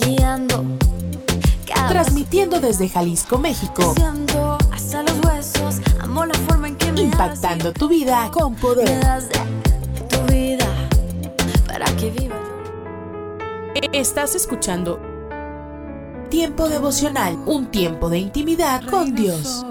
guiando, transmitiendo desde Jalisco, México, siento hasta los huesos. Amo la forma en que me impactando tu vida con me poder. das de tu vida para que viva. Estás escuchando Tiempo devocional, un tiempo de intimidad con Dios.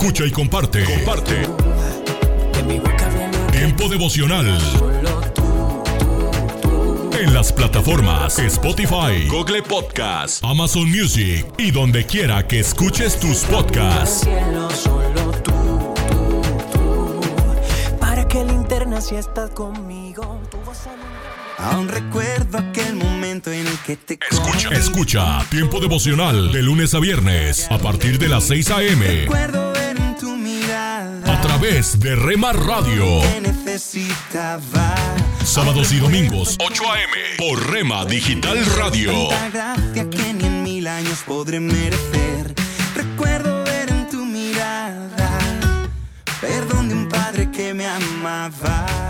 Escucha y comparte. Comparte. Tiempo devocional. solo tú. En las plataformas Spotify, Google Podcast, Amazon Music y donde quiera que escuches tus podcasts. Para que linterna si estás conmigo. Aún recuerdo aquel momento en el que te Escucha, escucha, tiempo devocional de lunes a viernes a partir de las 6 a.m. través de Rema Radio. Sábados y domingos 8 a.m. por Rema Digital Radio. Gracia que ni en mil años podré merecer. Recuerdo ver en tu mirada perdón de un padre que me amaba.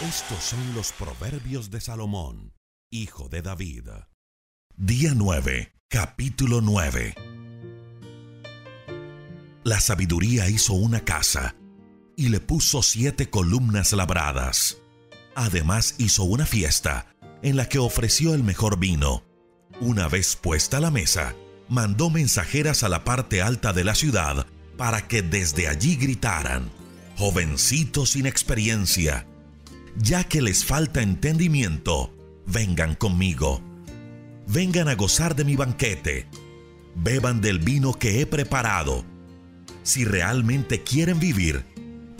Estos son los proverbios de Salomón, hijo de David. Día 9, capítulo 9. La sabiduría hizo una casa y le puso siete columnas labradas. Además hizo una fiesta en la que ofreció el mejor vino. Una vez puesta la mesa, mandó mensajeras a la parte alta de la ciudad para que desde allí gritaran, jovencitos sin experiencia, ya que les falta entendimiento, vengan conmigo. Vengan a gozar de mi banquete. Beban del vino que he preparado. Si realmente quieren vivir,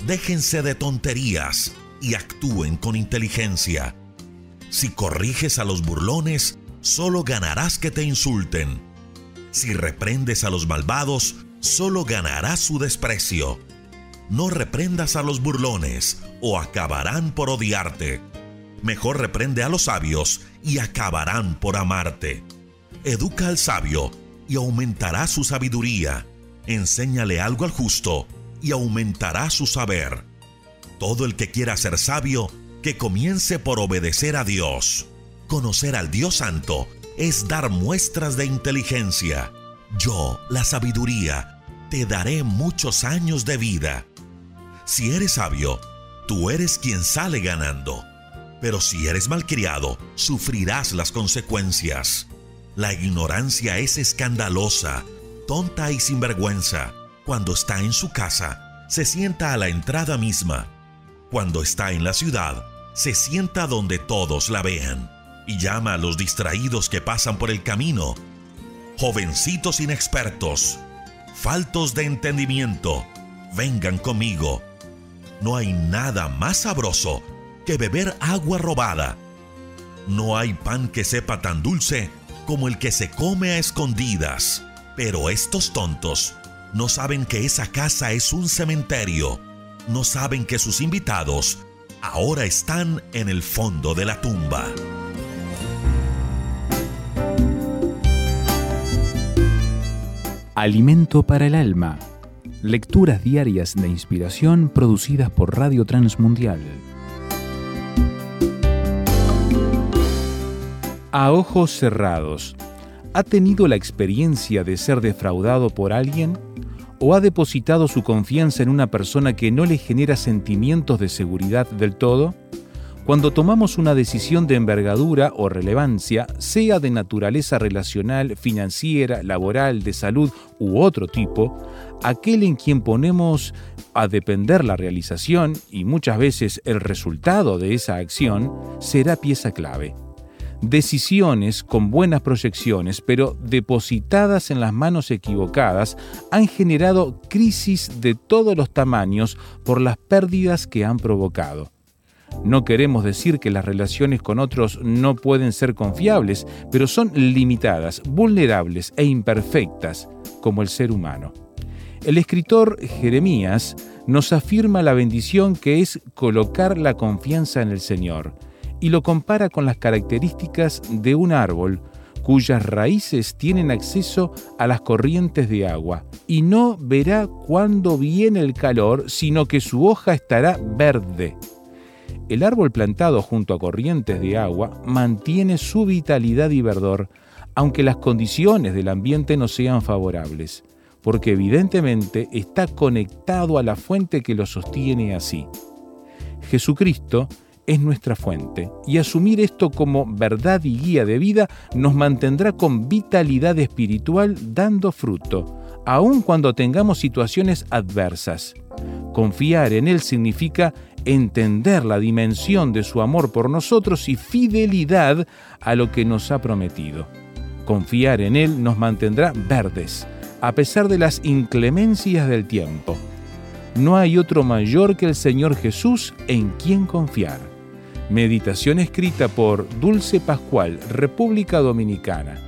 déjense de tonterías y actúen con inteligencia. Si corriges a los burlones, solo ganarás que te insulten. Si reprendes a los malvados, solo ganarás su desprecio. No reprendas a los burlones, o acabarán por odiarte. Mejor reprende a los sabios, y acabarán por amarte. Educa al sabio, y aumentará su sabiduría. Enséñale algo al justo, y aumentará su saber. Todo el que quiera ser sabio, que comience por obedecer a Dios. Conocer al Dios Santo es dar muestras de inteligencia. Yo, la sabiduría, te daré muchos años de vida. Si eres sabio, tú eres quien sale ganando. Pero si eres malcriado, sufrirás las consecuencias. La ignorancia es escandalosa, tonta y sinvergüenza. Cuando está en su casa, se sienta a la entrada misma. Cuando está en la ciudad, se sienta donde todos la vean y llama a los distraídos que pasan por el camino. Jovencitos inexpertos, faltos de entendimiento, vengan conmigo. No hay nada más sabroso que beber agua robada. No hay pan que sepa tan dulce como el que se come a escondidas. Pero estos tontos no saben que esa casa es un cementerio. No saben que sus invitados ahora están en el fondo de la tumba. Alimento para el alma. Lecturas diarias de inspiración producidas por Radio Transmundial. A ojos cerrados. ¿Ha tenido la experiencia de ser defraudado por alguien? ¿O ha depositado su confianza en una persona que no le genera sentimientos de seguridad del todo? Cuando tomamos una decisión de envergadura o relevancia, sea de naturaleza relacional, financiera, laboral, de salud u otro tipo, aquel en quien ponemos a depender la realización y muchas veces el resultado de esa acción será pieza clave. Decisiones con buenas proyecciones, pero depositadas en las manos equivocadas, han generado crisis de todos los tamaños por las pérdidas que han provocado. No queremos decir que las relaciones con otros no pueden ser confiables, pero son limitadas, vulnerables e imperfectas, como el ser humano. El escritor Jeremías nos afirma la bendición que es colocar la confianza en el Señor y lo compara con las características de un árbol cuyas raíces tienen acceso a las corrientes de agua, y no verá cuándo viene el calor, sino que su hoja estará verde. El árbol plantado junto a corrientes de agua mantiene su vitalidad y verdor, aunque las condiciones del ambiente no sean favorables, porque evidentemente está conectado a la fuente que lo sostiene así. Jesucristo es nuestra fuente, y asumir esto como verdad y guía de vida nos mantendrá con vitalidad espiritual dando fruto, aun cuando tengamos situaciones adversas. Confiar en Él significa entender la dimensión de su amor por nosotros y fidelidad a lo que nos ha prometido. Confiar en Él nos mantendrá verdes, a pesar de las inclemencias del tiempo. No hay otro mayor que el Señor Jesús en quien confiar. Meditación escrita por Dulce Pascual, República Dominicana.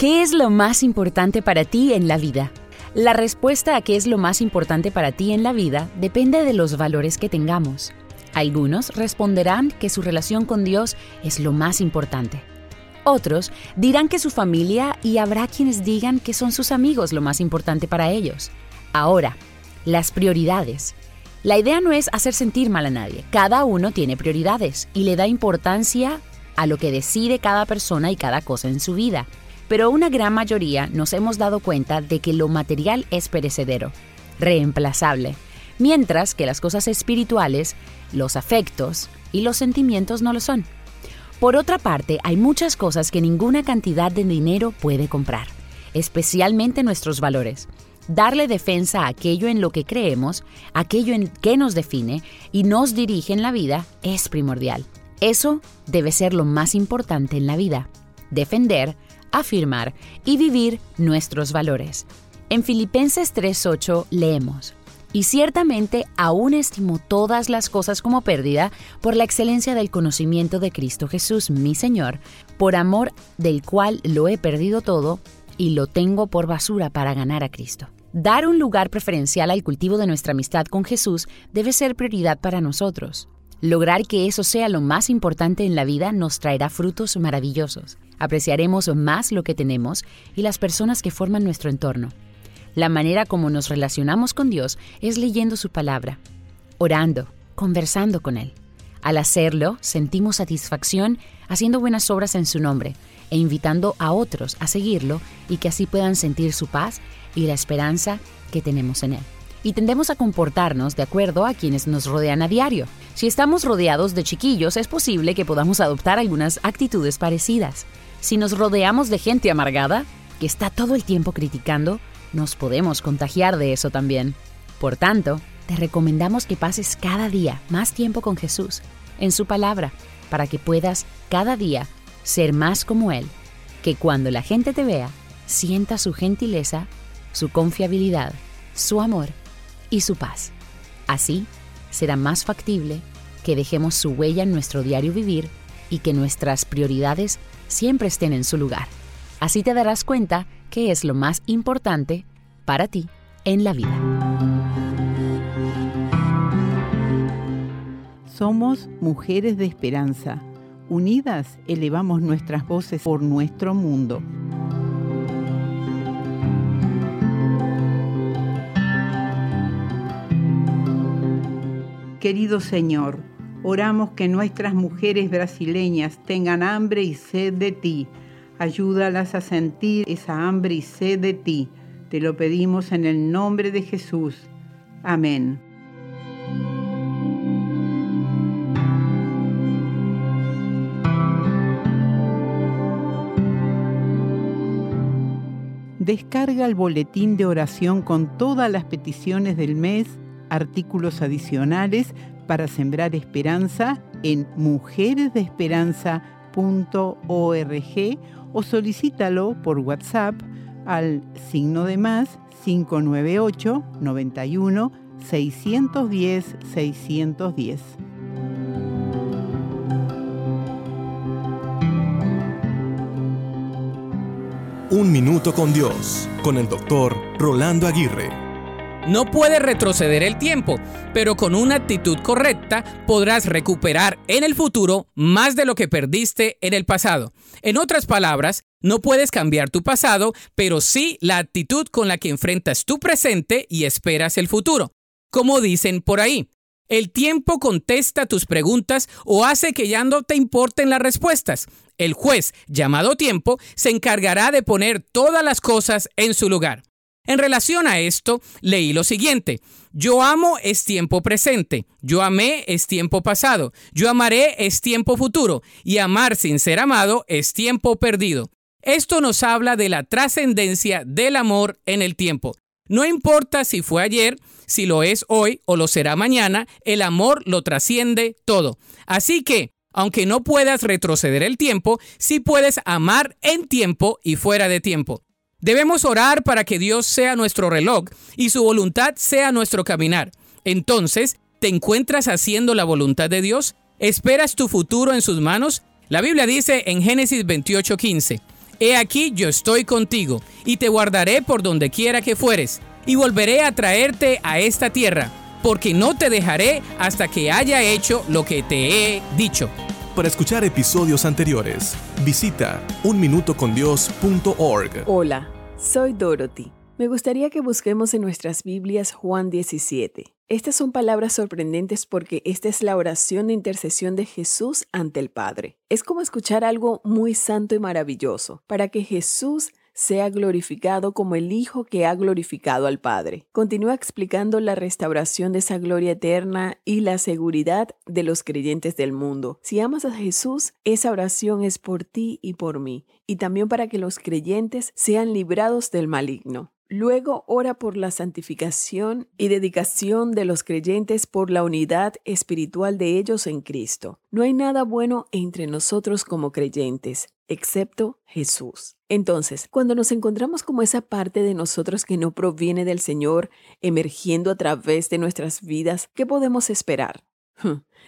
¿Qué es lo más importante para ti en la vida? La respuesta a qué es lo más importante para ti en la vida depende de los valores que tengamos. Algunos responderán que su relación con Dios es lo más importante. Otros dirán que su familia y habrá quienes digan que son sus amigos lo más importante para ellos. Ahora, las prioridades. La idea no es hacer sentir mal a nadie. Cada uno tiene prioridades y le da importancia a lo que decide cada persona y cada cosa en su vida pero una gran mayoría nos hemos dado cuenta de que lo material es perecedero, reemplazable, mientras que las cosas espirituales, los afectos y los sentimientos no lo son. Por otra parte, hay muchas cosas que ninguna cantidad de dinero puede comprar, especialmente nuestros valores. Darle defensa a aquello en lo que creemos, aquello en que nos define y nos dirige en la vida, es primordial. Eso debe ser lo más importante en la vida. Defender, afirmar y vivir nuestros valores. En Filipenses 3:8 leemos, y ciertamente aún estimo todas las cosas como pérdida por la excelencia del conocimiento de Cristo Jesús, mi Señor, por amor del cual lo he perdido todo y lo tengo por basura para ganar a Cristo. Dar un lugar preferencial al cultivo de nuestra amistad con Jesús debe ser prioridad para nosotros. Lograr que eso sea lo más importante en la vida nos traerá frutos maravillosos apreciaremos más lo que tenemos y las personas que forman nuestro entorno. La manera como nos relacionamos con Dios es leyendo su palabra, orando, conversando con Él. Al hacerlo, sentimos satisfacción haciendo buenas obras en su nombre e invitando a otros a seguirlo y que así puedan sentir su paz y la esperanza que tenemos en Él. Y tendemos a comportarnos de acuerdo a quienes nos rodean a diario. Si estamos rodeados de chiquillos, es posible que podamos adoptar algunas actitudes parecidas. Si nos rodeamos de gente amargada, que está todo el tiempo criticando, nos podemos contagiar de eso también. Por tanto, te recomendamos que pases cada día más tiempo con Jesús, en su palabra, para que puedas cada día ser más como Él, que cuando la gente te vea, sienta su gentileza, su confiabilidad, su amor y su paz. Así, será más factible que dejemos su huella en nuestro diario vivir y que nuestras prioridades siempre estén en su lugar. Así te darás cuenta que es lo más importante para ti en la vida. Somos mujeres de esperanza. Unidas elevamos nuestras voces por nuestro mundo. Querido Señor, oramos que nuestras mujeres brasileñas tengan hambre y sed de ti. Ayúdalas a sentir esa hambre y sed de ti. Te lo pedimos en el nombre de Jesús. Amén. Descarga el boletín de oración con todas las peticiones del mes, artículos adicionales para sembrar esperanza en mujeresdeesperanza.org o solicítalo por WhatsApp al signo de más 598 91 610 610. Un minuto con Dios, con el doctor Rolando Aguirre. No puedes retroceder el tiempo, pero con una actitud correcta podrás recuperar en el futuro más de lo que perdiste en el pasado. En otras palabras, no puedes cambiar tu pasado, pero sí la actitud con la que enfrentas tu presente y esperas el futuro. Como dicen por ahí, el tiempo contesta tus preguntas o hace que ya no te importen las respuestas. El juez, llamado tiempo, se encargará de poner todas las cosas en su lugar. En relación a esto, leí lo siguiente. Yo amo es tiempo presente, yo amé es tiempo pasado, yo amaré es tiempo futuro, y amar sin ser amado es tiempo perdido. Esto nos habla de la trascendencia del amor en el tiempo. No importa si fue ayer, si lo es hoy o lo será mañana, el amor lo trasciende todo. Así que, aunque no puedas retroceder el tiempo, sí puedes amar en tiempo y fuera de tiempo. Debemos orar para que Dios sea nuestro reloj y su voluntad sea nuestro caminar. Entonces, ¿te encuentras haciendo la voluntad de Dios? ¿Esperas tu futuro en sus manos? La Biblia dice en Génesis 28:15, He aquí yo estoy contigo, y te guardaré por donde quiera que fueres, y volveré a traerte a esta tierra, porque no te dejaré hasta que haya hecho lo que te he dicho. Para escuchar episodios anteriores, visita unminutocondios.org. Hola, soy Dorothy. Me gustaría que busquemos en nuestras Biblias Juan 17. Estas son palabras sorprendentes porque esta es la oración de intercesión de Jesús ante el Padre. Es como escuchar algo muy santo y maravilloso, para que Jesús sea glorificado como el Hijo que ha glorificado al Padre. Continúa explicando la restauración de esa gloria eterna y la seguridad de los creyentes del mundo. Si amas a Jesús, esa oración es por ti y por mí, y también para que los creyentes sean librados del maligno. Luego ora por la santificación y dedicación de los creyentes por la unidad espiritual de ellos en Cristo. No hay nada bueno entre nosotros como creyentes, excepto Jesús. Entonces, cuando nos encontramos como esa parte de nosotros que no proviene del Señor emergiendo a través de nuestras vidas, ¿qué podemos esperar?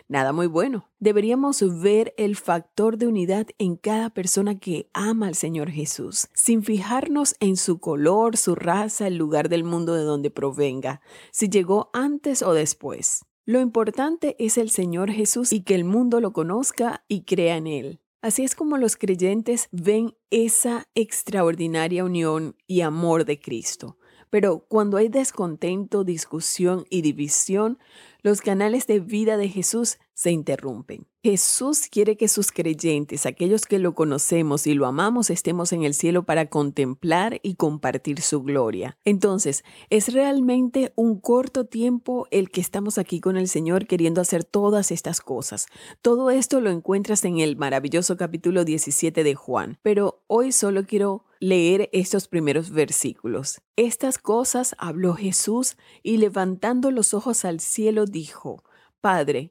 Nada muy bueno. Deberíamos ver el factor de unidad en cada persona que ama al Señor Jesús, sin fijarnos en su color, su raza, el lugar del mundo de donde provenga, si llegó antes o después. Lo importante es el Señor Jesús y que el mundo lo conozca y crea en Él. Así es como los creyentes ven esa extraordinaria unión y amor de Cristo. Pero cuando hay descontento, discusión y división, los canales de vida de Jesús se interrumpen. Jesús quiere que sus creyentes, aquellos que lo conocemos y lo amamos, estemos en el cielo para contemplar y compartir su gloria. Entonces, es realmente un corto tiempo el que estamos aquí con el Señor queriendo hacer todas estas cosas. Todo esto lo encuentras en el maravilloso capítulo 17 de Juan, pero hoy solo quiero leer estos primeros versículos. Estas cosas habló Jesús y levantando los ojos al cielo dijo, Padre,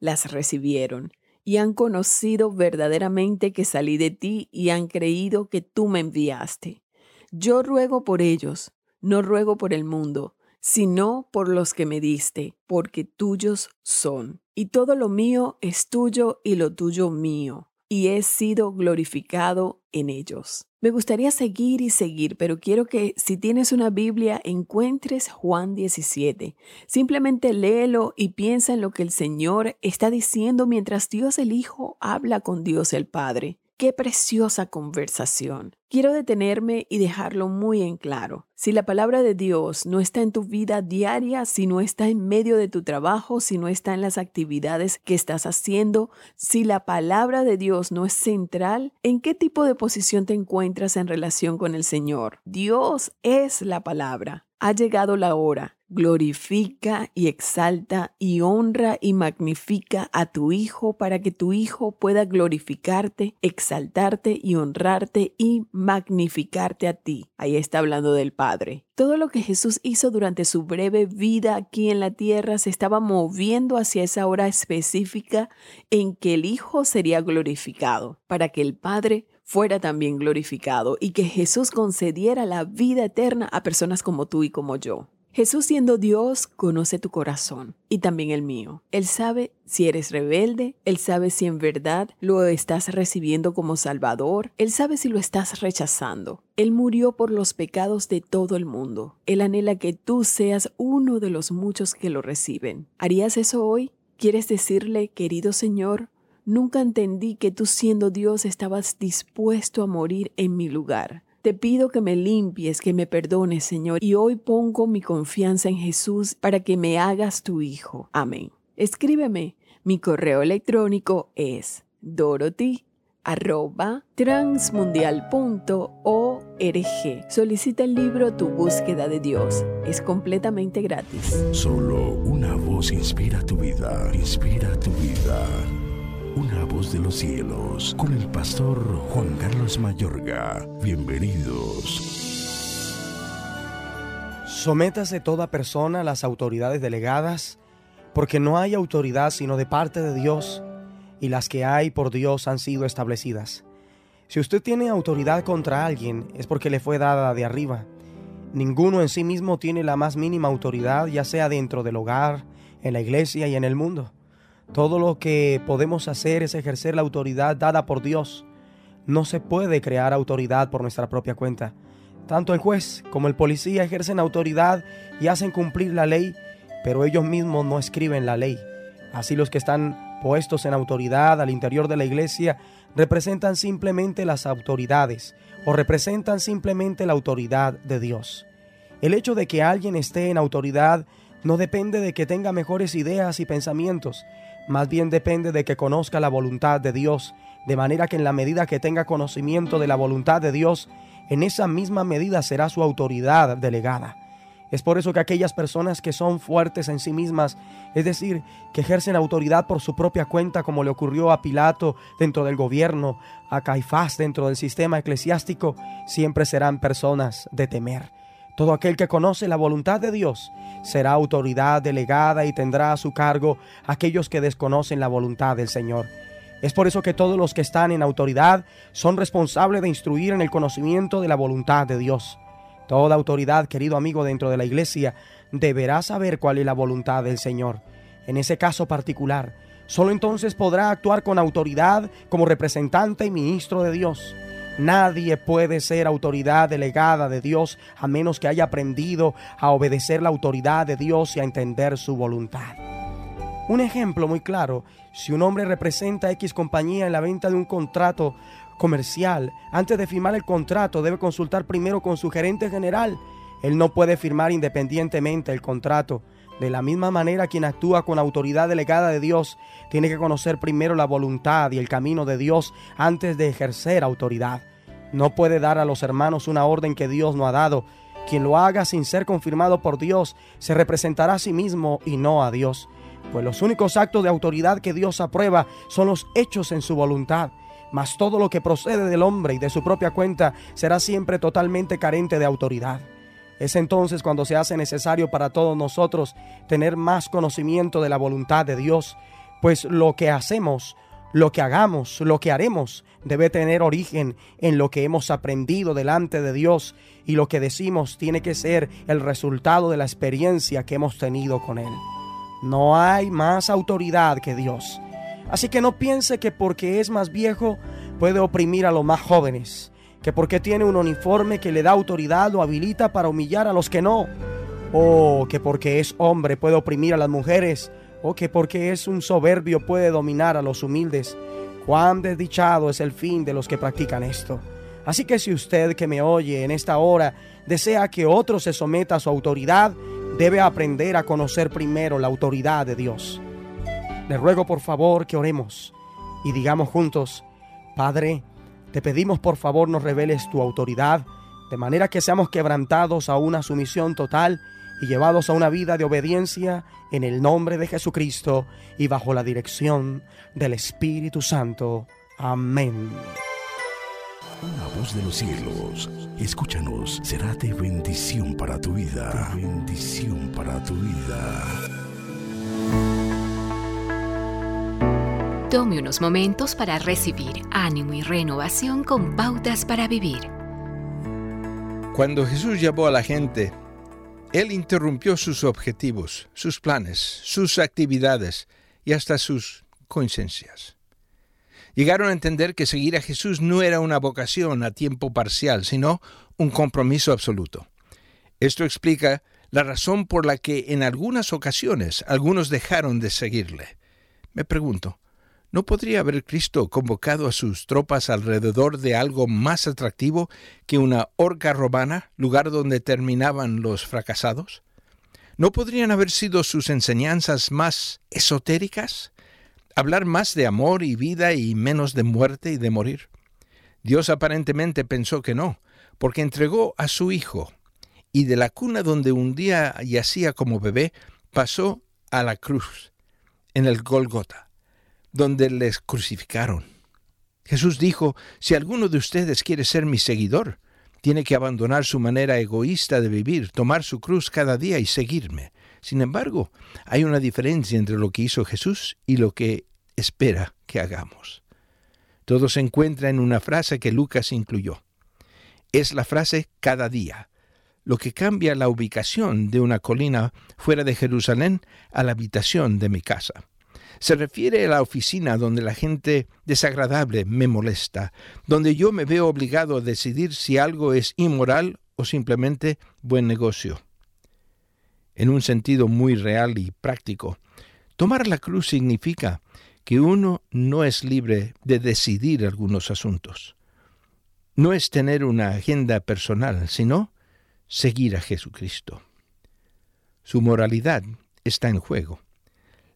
las recibieron y han conocido verdaderamente que salí de ti y han creído que tú me enviaste. Yo ruego por ellos, no ruego por el mundo, sino por los que me diste, porque tuyos son. Y todo lo mío es tuyo y lo tuyo mío y he sido glorificado en ellos. Me gustaría seguir y seguir, pero quiero que si tienes una Biblia encuentres Juan 17. Simplemente léelo y piensa en lo que el Señor está diciendo mientras Dios el Hijo habla con Dios el Padre. Qué preciosa conversación. Quiero detenerme y dejarlo muy en claro. Si la palabra de Dios no está en tu vida diaria, si no está en medio de tu trabajo, si no está en las actividades que estás haciendo, si la palabra de Dios no es central, ¿en qué tipo de posición te encuentras en relación con el Señor? Dios es la palabra. Ha llegado la hora glorifica y exalta y honra y magnifica a tu Hijo para que tu Hijo pueda glorificarte, exaltarte y honrarte y magnificarte a ti. Ahí está hablando del Padre. Todo lo que Jesús hizo durante su breve vida aquí en la tierra se estaba moviendo hacia esa hora específica en que el Hijo sería glorificado, para que el Padre fuera también glorificado y que Jesús concediera la vida eterna a personas como tú y como yo. Jesús siendo Dios conoce tu corazón y también el mío. Él sabe si eres rebelde, Él sabe si en verdad lo estás recibiendo como Salvador, Él sabe si lo estás rechazando. Él murió por los pecados de todo el mundo. Él anhela que tú seas uno de los muchos que lo reciben. ¿Harías eso hoy? ¿Quieres decirle, querido Señor, nunca entendí que tú siendo Dios estabas dispuesto a morir en mi lugar? Te pido que me limpies, que me perdones, Señor, y hoy pongo mi confianza en Jesús para que me hagas tu Hijo. Amén. Escríbeme. Mi correo electrónico es dorothy Solicita el libro Tu búsqueda de Dios. Es completamente gratis. Solo una voz inspira tu vida, inspira tu vida. Una voz de los cielos, con el pastor Juan Carlos Mayorga. Bienvenidos. Sométase toda persona a las autoridades delegadas, porque no hay autoridad sino de parte de Dios, y las que hay por Dios han sido establecidas. Si usted tiene autoridad contra alguien, es porque le fue dada de arriba. Ninguno en sí mismo tiene la más mínima autoridad, ya sea dentro del hogar, en la iglesia y en el mundo. Todo lo que podemos hacer es ejercer la autoridad dada por Dios. No se puede crear autoridad por nuestra propia cuenta. Tanto el juez como el policía ejercen autoridad y hacen cumplir la ley, pero ellos mismos no escriben la ley. Así los que están puestos en autoridad al interior de la iglesia representan simplemente las autoridades o representan simplemente la autoridad de Dios. El hecho de que alguien esté en autoridad no depende de que tenga mejores ideas y pensamientos, más bien depende de que conozca la voluntad de Dios, de manera que en la medida que tenga conocimiento de la voluntad de Dios, en esa misma medida será su autoridad delegada. Es por eso que aquellas personas que son fuertes en sí mismas, es decir, que ejercen autoridad por su propia cuenta, como le ocurrió a Pilato dentro del gobierno, a Caifás dentro del sistema eclesiástico, siempre serán personas de temer. Todo aquel que conoce la voluntad de Dios será autoridad delegada y tendrá a su cargo aquellos que desconocen la voluntad del Señor. Es por eso que todos los que están en autoridad son responsables de instruir en el conocimiento de la voluntad de Dios. Toda autoridad, querido amigo, dentro de la iglesia deberá saber cuál es la voluntad del Señor. En ese caso particular, solo entonces podrá actuar con autoridad como representante y ministro de Dios. Nadie puede ser autoridad delegada de Dios a menos que haya aprendido a obedecer la autoridad de Dios y a entender su voluntad. Un ejemplo muy claro, si un hombre representa a X compañía en la venta de un contrato comercial, antes de firmar el contrato debe consultar primero con su gerente general. Él no puede firmar independientemente el contrato. De la misma manera, quien actúa con autoridad delegada de Dios tiene que conocer primero la voluntad y el camino de Dios antes de ejercer autoridad. No puede dar a los hermanos una orden que Dios no ha dado. Quien lo haga sin ser confirmado por Dios se representará a sí mismo y no a Dios. Pues los únicos actos de autoridad que Dios aprueba son los hechos en su voluntad mas todo lo que procede del hombre y de su propia cuenta será siempre totalmente carente de autoridad. Es entonces cuando se hace necesario para todos nosotros tener más conocimiento de la voluntad de Dios, pues lo que hacemos, lo que hagamos, lo que haremos, debe tener origen en lo que hemos aprendido delante de Dios y lo que decimos tiene que ser el resultado de la experiencia que hemos tenido con Él. No hay más autoridad que Dios. Así que no piense que porque es más viejo puede oprimir a los más jóvenes, que porque tiene un uniforme que le da autoridad lo habilita para humillar a los que no, o que porque es hombre puede oprimir a las mujeres, o que porque es un soberbio puede dominar a los humildes. Cuán desdichado es el fin de los que practican esto. Así que si usted que me oye en esta hora desea que otro se someta a su autoridad, debe aprender a conocer primero la autoridad de Dios. Le ruego por favor que oremos y digamos juntos, Padre, te pedimos por favor nos reveles tu autoridad, de manera que seamos quebrantados a una sumisión total y llevados a una vida de obediencia en el nombre de Jesucristo y bajo la dirección del Espíritu Santo. Amén. Una voz de los cielos, escúchanos, será de bendición para tu vida. De bendición para tu vida. Tome unos momentos para recibir ánimo y renovación con pautas para vivir. Cuando Jesús llamó a la gente, Él interrumpió sus objetivos, sus planes, sus actividades y hasta sus coincidencias. Llegaron a entender que seguir a Jesús no era una vocación a tiempo parcial, sino un compromiso absoluto. Esto explica la razón por la que en algunas ocasiones algunos dejaron de seguirle. Me pregunto, ¿No podría haber Cristo convocado a sus tropas alrededor de algo más atractivo que una horca romana, lugar donde terminaban los fracasados? ¿No podrían haber sido sus enseñanzas más esotéricas? ¿Hablar más de amor y vida y menos de muerte y de morir? Dios aparentemente pensó que no, porque entregó a su Hijo, y de la cuna donde un día yacía como bebé, pasó a la cruz, en el Golgota donde les crucificaron. Jesús dijo, si alguno de ustedes quiere ser mi seguidor, tiene que abandonar su manera egoísta de vivir, tomar su cruz cada día y seguirme. Sin embargo, hay una diferencia entre lo que hizo Jesús y lo que espera que hagamos. Todo se encuentra en una frase que Lucas incluyó. Es la frase cada día, lo que cambia la ubicación de una colina fuera de Jerusalén a la habitación de mi casa. Se refiere a la oficina donde la gente desagradable me molesta, donde yo me veo obligado a decidir si algo es inmoral o simplemente buen negocio. En un sentido muy real y práctico, tomar la cruz significa que uno no es libre de decidir algunos asuntos. No es tener una agenda personal, sino seguir a Jesucristo. Su moralidad está en juego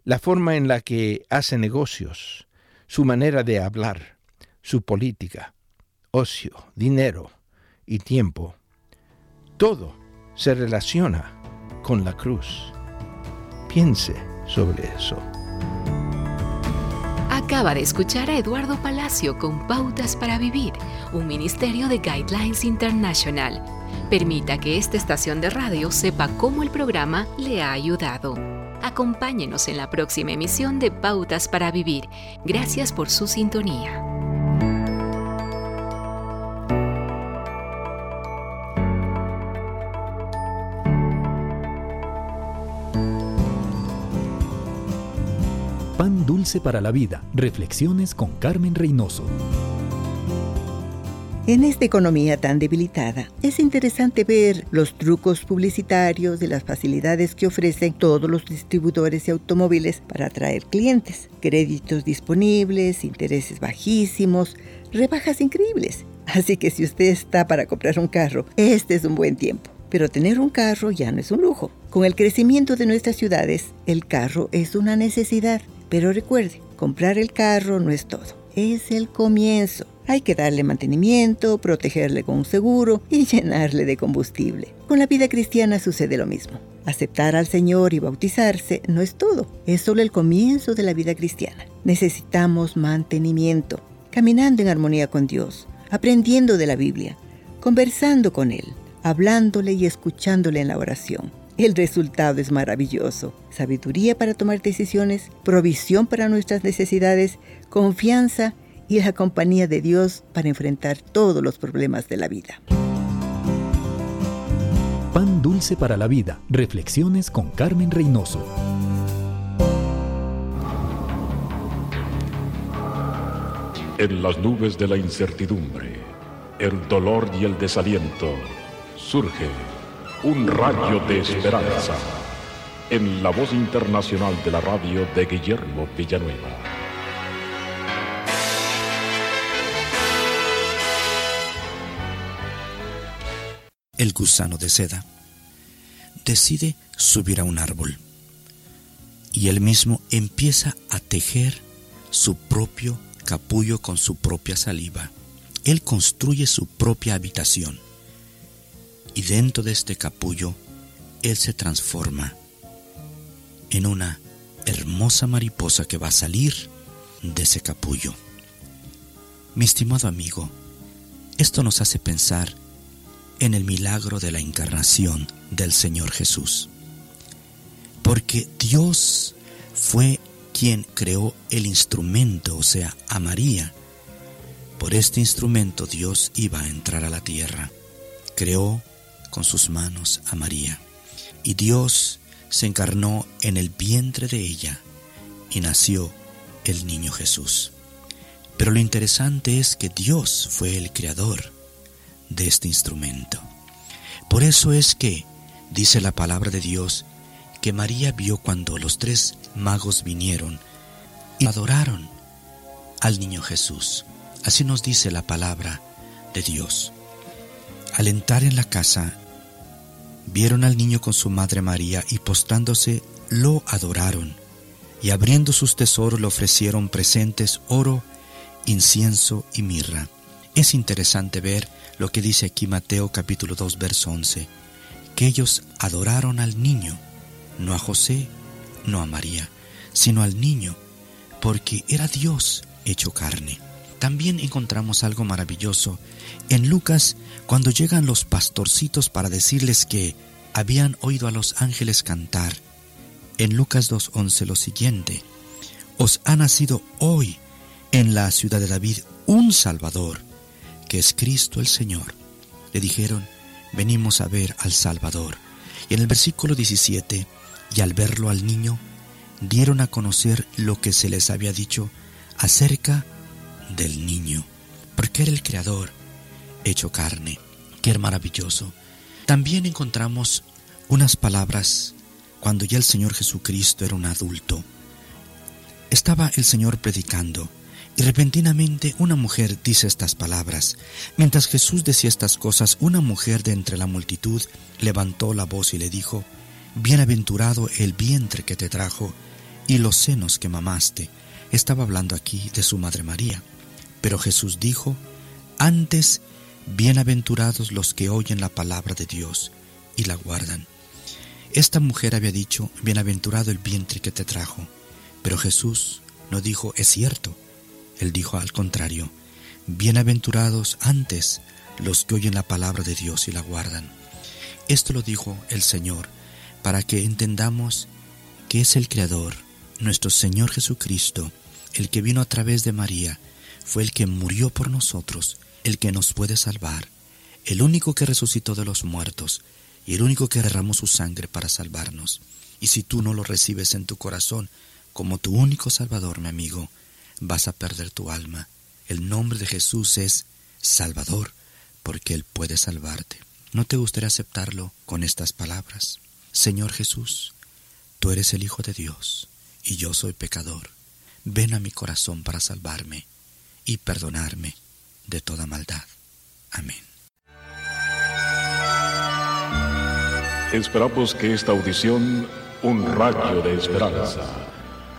la forma en la que hace negocios, su manera de hablar, su política, ocio, dinero y tiempo. Todo se relaciona con la cruz. Piense sobre eso. Acaba de escuchar a Eduardo Palacio con Pautas para Vivir, un ministerio de Guidelines International. Permita que esta estación de radio sepa cómo el programa le ha ayudado. Acompáñenos en la próxima emisión de Pautas para Vivir. Gracias por su sintonía. Pan Dulce para la Vida. Reflexiones con Carmen Reynoso. En esta economía tan debilitada, es interesante ver los trucos publicitarios y las facilidades que ofrecen todos los distribuidores de automóviles para atraer clientes. Créditos disponibles, intereses bajísimos, rebajas increíbles. Así que si usted está para comprar un carro, este es un buen tiempo. Pero tener un carro ya no es un lujo. Con el crecimiento de nuestras ciudades, el carro es una necesidad. Pero recuerde, comprar el carro no es todo. Es el comienzo. Hay que darle mantenimiento, protegerle con un seguro y llenarle de combustible. Con la vida cristiana sucede lo mismo. Aceptar al Señor y bautizarse no es todo, es solo el comienzo de la vida cristiana. Necesitamos mantenimiento, caminando en armonía con Dios, aprendiendo de la Biblia, conversando con Él, hablándole y escuchándole en la oración. El resultado es maravilloso. Sabiduría para tomar decisiones, provisión para nuestras necesidades, confianza y la compañía de Dios para enfrentar todos los problemas de la vida. Pan Dulce para la Vida. Reflexiones con Carmen Reynoso. En las nubes de la incertidumbre, el dolor y el desaliento, surge un rayo de esperanza en la voz internacional de la radio de Guillermo Villanueva. El gusano de seda decide subir a un árbol y él mismo empieza a tejer su propio capullo con su propia saliva. Él construye su propia habitación y dentro de este capullo él se transforma en una hermosa mariposa que va a salir de ese capullo. Mi estimado amigo, esto nos hace pensar en el milagro de la encarnación del Señor Jesús. Porque Dios fue quien creó el instrumento, o sea, a María. Por este instrumento Dios iba a entrar a la tierra. Creó con sus manos a María. Y Dios se encarnó en el vientre de ella y nació el niño Jesús. Pero lo interesante es que Dios fue el creador de este instrumento. Por eso es que, dice la palabra de Dios, que María vio cuando los tres magos vinieron y adoraron al niño Jesús. Así nos dice la palabra de Dios. Al entrar en la casa, vieron al niño con su madre María y postándose lo adoraron, y abriendo sus tesoros le ofrecieron presentes oro, incienso y mirra. Es interesante ver lo que dice aquí Mateo capítulo 2 verso 11, que ellos adoraron al niño, no a José, no a María, sino al niño, porque era Dios hecho carne. También encontramos algo maravilloso en Lucas cuando llegan los pastorcitos para decirles que habían oído a los ángeles cantar. En Lucas 2.11 lo siguiente, os ha nacido hoy en la ciudad de David un Salvador, que es Cristo el Señor. Le dijeron, venimos a ver al Salvador. Y en el versículo 17, y al verlo al niño, dieron a conocer lo que se les había dicho acerca del niño, porque era el Creador hecho carne. Qué maravilloso. También encontramos unas palabras cuando ya el Señor Jesucristo era un adulto. Estaba el Señor predicando y repentinamente una mujer dice estas palabras. Mientras Jesús decía estas cosas, una mujer de entre la multitud levantó la voz y le dijo, Bienaventurado el vientre que te trajo y los senos que mamaste. Estaba hablando aquí de su madre María. Pero Jesús dijo, antes Bienaventurados los que oyen la palabra de Dios y la guardan. Esta mujer había dicho, bienaventurado el vientre que te trajo. Pero Jesús no dijo, es cierto. Él dijo al contrario, bienaventurados antes los que oyen la palabra de Dios y la guardan. Esto lo dijo el Señor para que entendamos que es el Creador, nuestro Señor Jesucristo, el que vino a través de María, fue el que murió por nosotros, el que nos puede salvar, el único que resucitó de los muertos y el único que derramó su sangre para salvarnos. Y si tú no lo recibes en tu corazón como tu único Salvador, mi amigo, vas a perder tu alma. El nombre de Jesús es Salvador, porque Él puede salvarte. ¿No te gustaría aceptarlo con estas palabras? Señor Jesús, tú eres el Hijo de Dios y yo soy pecador. Ven a mi corazón para salvarme y perdonarme de toda maldad. Amén. Esperamos que esta audición, un rayo de esperanza,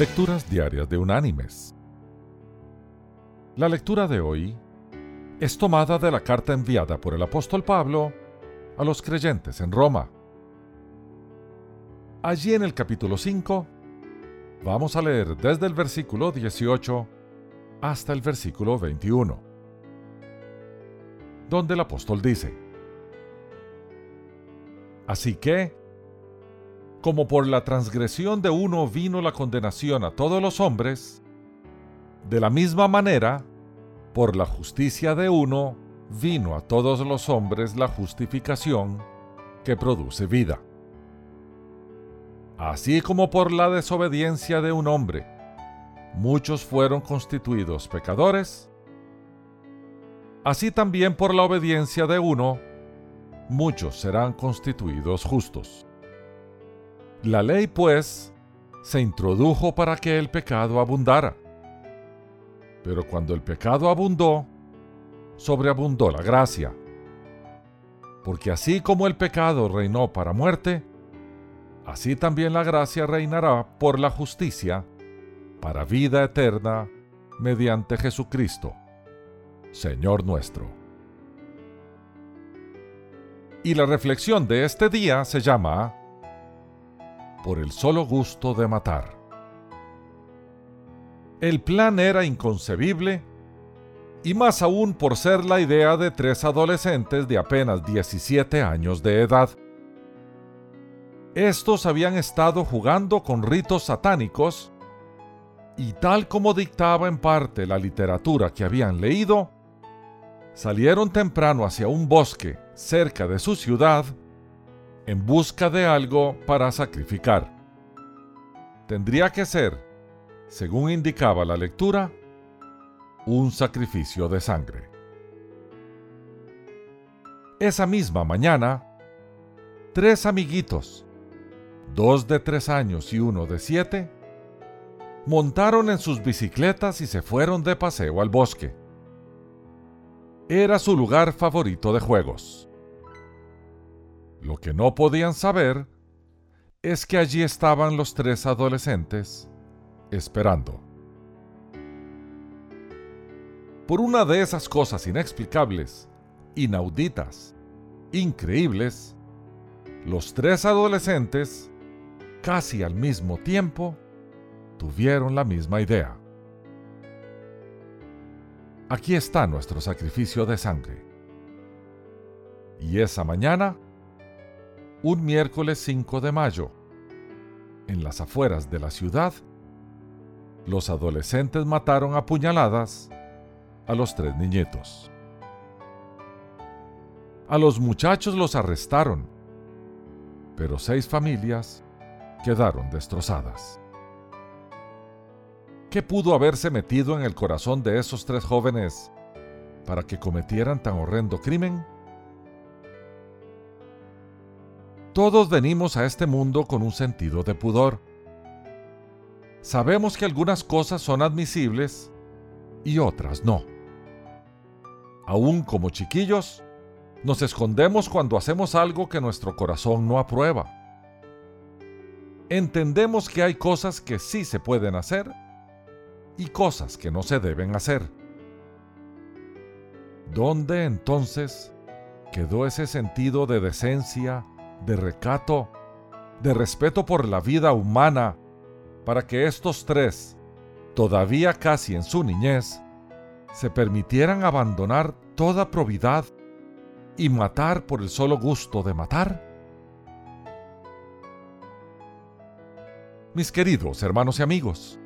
Lecturas diarias de Unánimes. La lectura de hoy es tomada de la carta enviada por el apóstol Pablo a los creyentes en Roma. Allí en el capítulo 5 vamos a leer desde el versículo 18 hasta el versículo 21, donde el apóstol dice, Así que, como por la transgresión de uno vino la condenación a todos los hombres, de la misma manera, por la justicia de uno vino a todos los hombres la justificación que produce vida. Así como por la desobediencia de un hombre, muchos fueron constituidos pecadores, así también por la obediencia de uno, muchos serán constituidos justos. La ley, pues, se introdujo para que el pecado abundara. Pero cuando el pecado abundó, sobreabundó la gracia. Porque así como el pecado reinó para muerte, así también la gracia reinará por la justicia para vida eterna mediante Jesucristo, Señor nuestro. Y la reflexión de este día se llama Por el solo gusto de matar. El plan era inconcebible, y más aún por ser la idea de tres adolescentes de apenas 17 años de edad. Estos habían estado jugando con ritos satánicos y tal como dictaba en parte la literatura que habían leído, salieron temprano hacia un bosque cerca de su ciudad en busca de algo para sacrificar. Tendría que ser según indicaba la lectura, un sacrificio de sangre. Esa misma mañana, tres amiguitos, dos de tres años y uno de siete, montaron en sus bicicletas y se fueron de paseo al bosque. Era su lugar favorito de juegos. Lo que no podían saber es que allí estaban los tres adolescentes esperando. Por una de esas cosas inexplicables, inauditas, increíbles, los tres adolescentes, casi al mismo tiempo, tuvieron la misma idea. Aquí está nuestro sacrificio de sangre. Y esa mañana, un miércoles 5 de mayo, en las afueras de la ciudad, los adolescentes mataron a puñaladas a los tres niñitos. A los muchachos los arrestaron, pero seis familias quedaron destrozadas. ¿Qué pudo haberse metido en el corazón de esos tres jóvenes para que cometieran tan horrendo crimen? Todos venimos a este mundo con un sentido de pudor. Sabemos que algunas cosas son admisibles y otras no. Aún como chiquillos, nos escondemos cuando hacemos algo que nuestro corazón no aprueba. Entendemos que hay cosas que sí se pueden hacer y cosas que no se deben hacer. ¿Dónde entonces quedó ese sentido de decencia, de recato, de respeto por la vida humana, para que estos tres, todavía casi en su niñez, se permitieran abandonar toda probidad y matar por el solo gusto de matar? Mis queridos hermanos y amigos,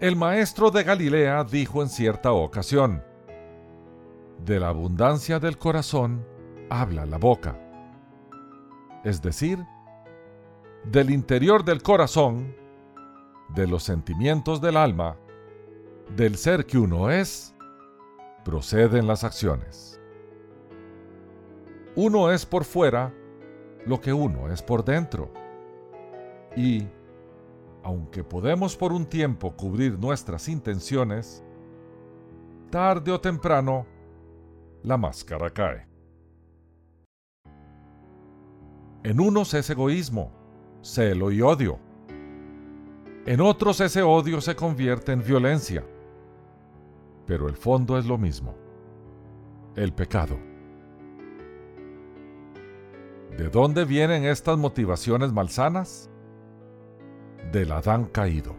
el maestro de Galilea dijo en cierta ocasión, de la abundancia del corazón habla la boca. Es decir, del interior del corazón, de los sentimientos del alma, del ser que uno es, proceden las acciones. Uno es por fuera lo que uno es por dentro. Y, aunque podemos por un tiempo cubrir nuestras intenciones, tarde o temprano la máscara cae. En unos es egoísmo, celo y odio. En otros ese odio se convierte en violencia. Pero el fondo es lo mismo, el pecado. ¿De dónde vienen estas motivaciones malsanas? Del Adán caído.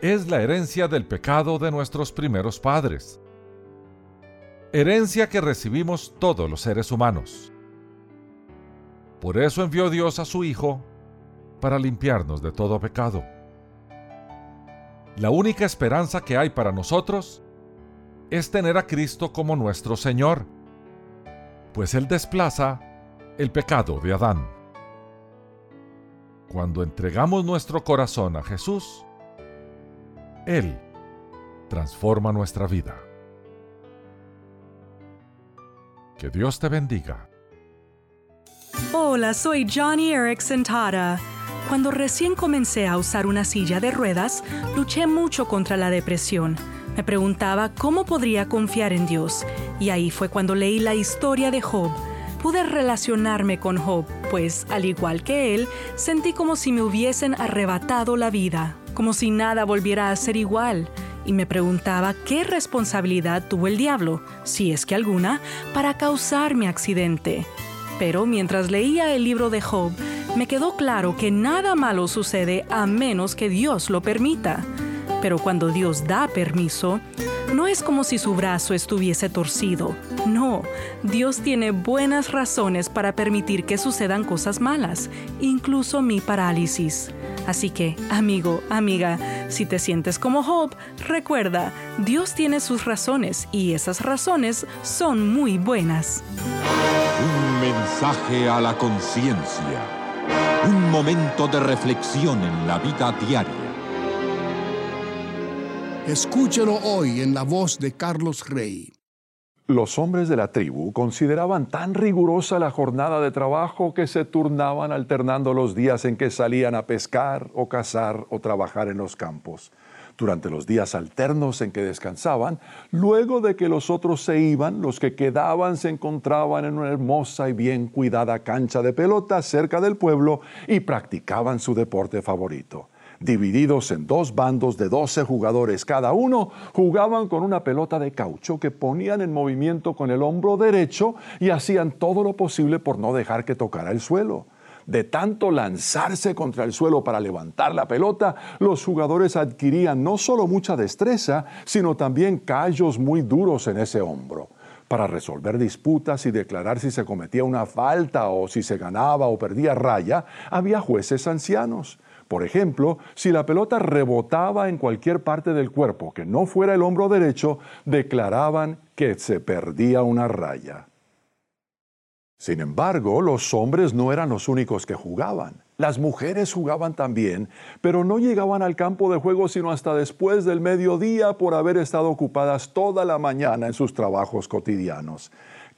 Es la herencia del pecado de nuestros primeros padres. Herencia que recibimos todos los seres humanos. Por eso envió Dios a su Hijo para limpiarnos de todo pecado. La única esperanza que hay para nosotros es tener a Cristo como nuestro Señor, pues Él desplaza el pecado de Adán. Cuando entregamos nuestro corazón a Jesús, Él transforma nuestra vida. Que Dios te bendiga. Hola, soy Johnny Erickson Tara. Cuando recién comencé a usar una silla de ruedas, luché mucho contra la depresión. Me preguntaba cómo podría confiar en Dios, y ahí fue cuando leí la historia de Job pude relacionarme con Job, pues, al igual que él, sentí como si me hubiesen arrebatado la vida, como si nada volviera a ser igual, y me preguntaba qué responsabilidad tuvo el diablo, si es que alguna, para causar mi accidente. Pero mientras leía el libro de Job, me quedó claro que nada malo sucede a menos que Dios lo permita. Pero cuando Dios da permiso, no es como si su brazo estuviese torcido. No, Dios tiene buenas razones para permitir que sucedan cosas malas, incluso mi parálisis. Así que, amigo, amiga, si te sientes como Job, recuerda, Dios tiene sus razones y esas razones son muy buenas. Un mensaje a la conciencia. Un momento de reflexión en la vida diaria. Escúchelo hoy en la voz de Carlos Rey. Los hombres de la tribu consideraban tan rigurosa la jornada de trabajo que se turnaban alternando los días en que salían a pescar o cazar o trabajar en los campos. Durante los días alternos en que descansaban, luego de que los otros se iban, los que quedaban se encontraban en una hermosa y bien cuidada cancha de pelota cerca del pueblo y practicaban su deporte favorito divididos en dos bandos de 12 jugadores cada uno, jugaban con una pelota de caucho que ponían en movimiento con el hombro derecho y hacían todo lo posible por no dejar que tocara el suelo. De tanto lanzarse contra el suelo para levantar la pelota, los jugadores adquirían no solo mucha destreza, sino también callos muy duros en ese hombro. Para resolver disputas y declarar si se cometía una falta o si se ganaba o perdía raya, había jueces ancianos. Por ejemplo, si la pelota rebotaba en cualquier parte del cuerpo que no fuera el hombro derecho, declaraban que se perdía una raya. Sin embargo, los hombres no eran los únicos que jugaban. Las mujeres jugaban también, pero no llegaban al campo de juego sino hasta después del mediodía por haber estado ocupadas toda la mañana en sus trabajos cotidianos.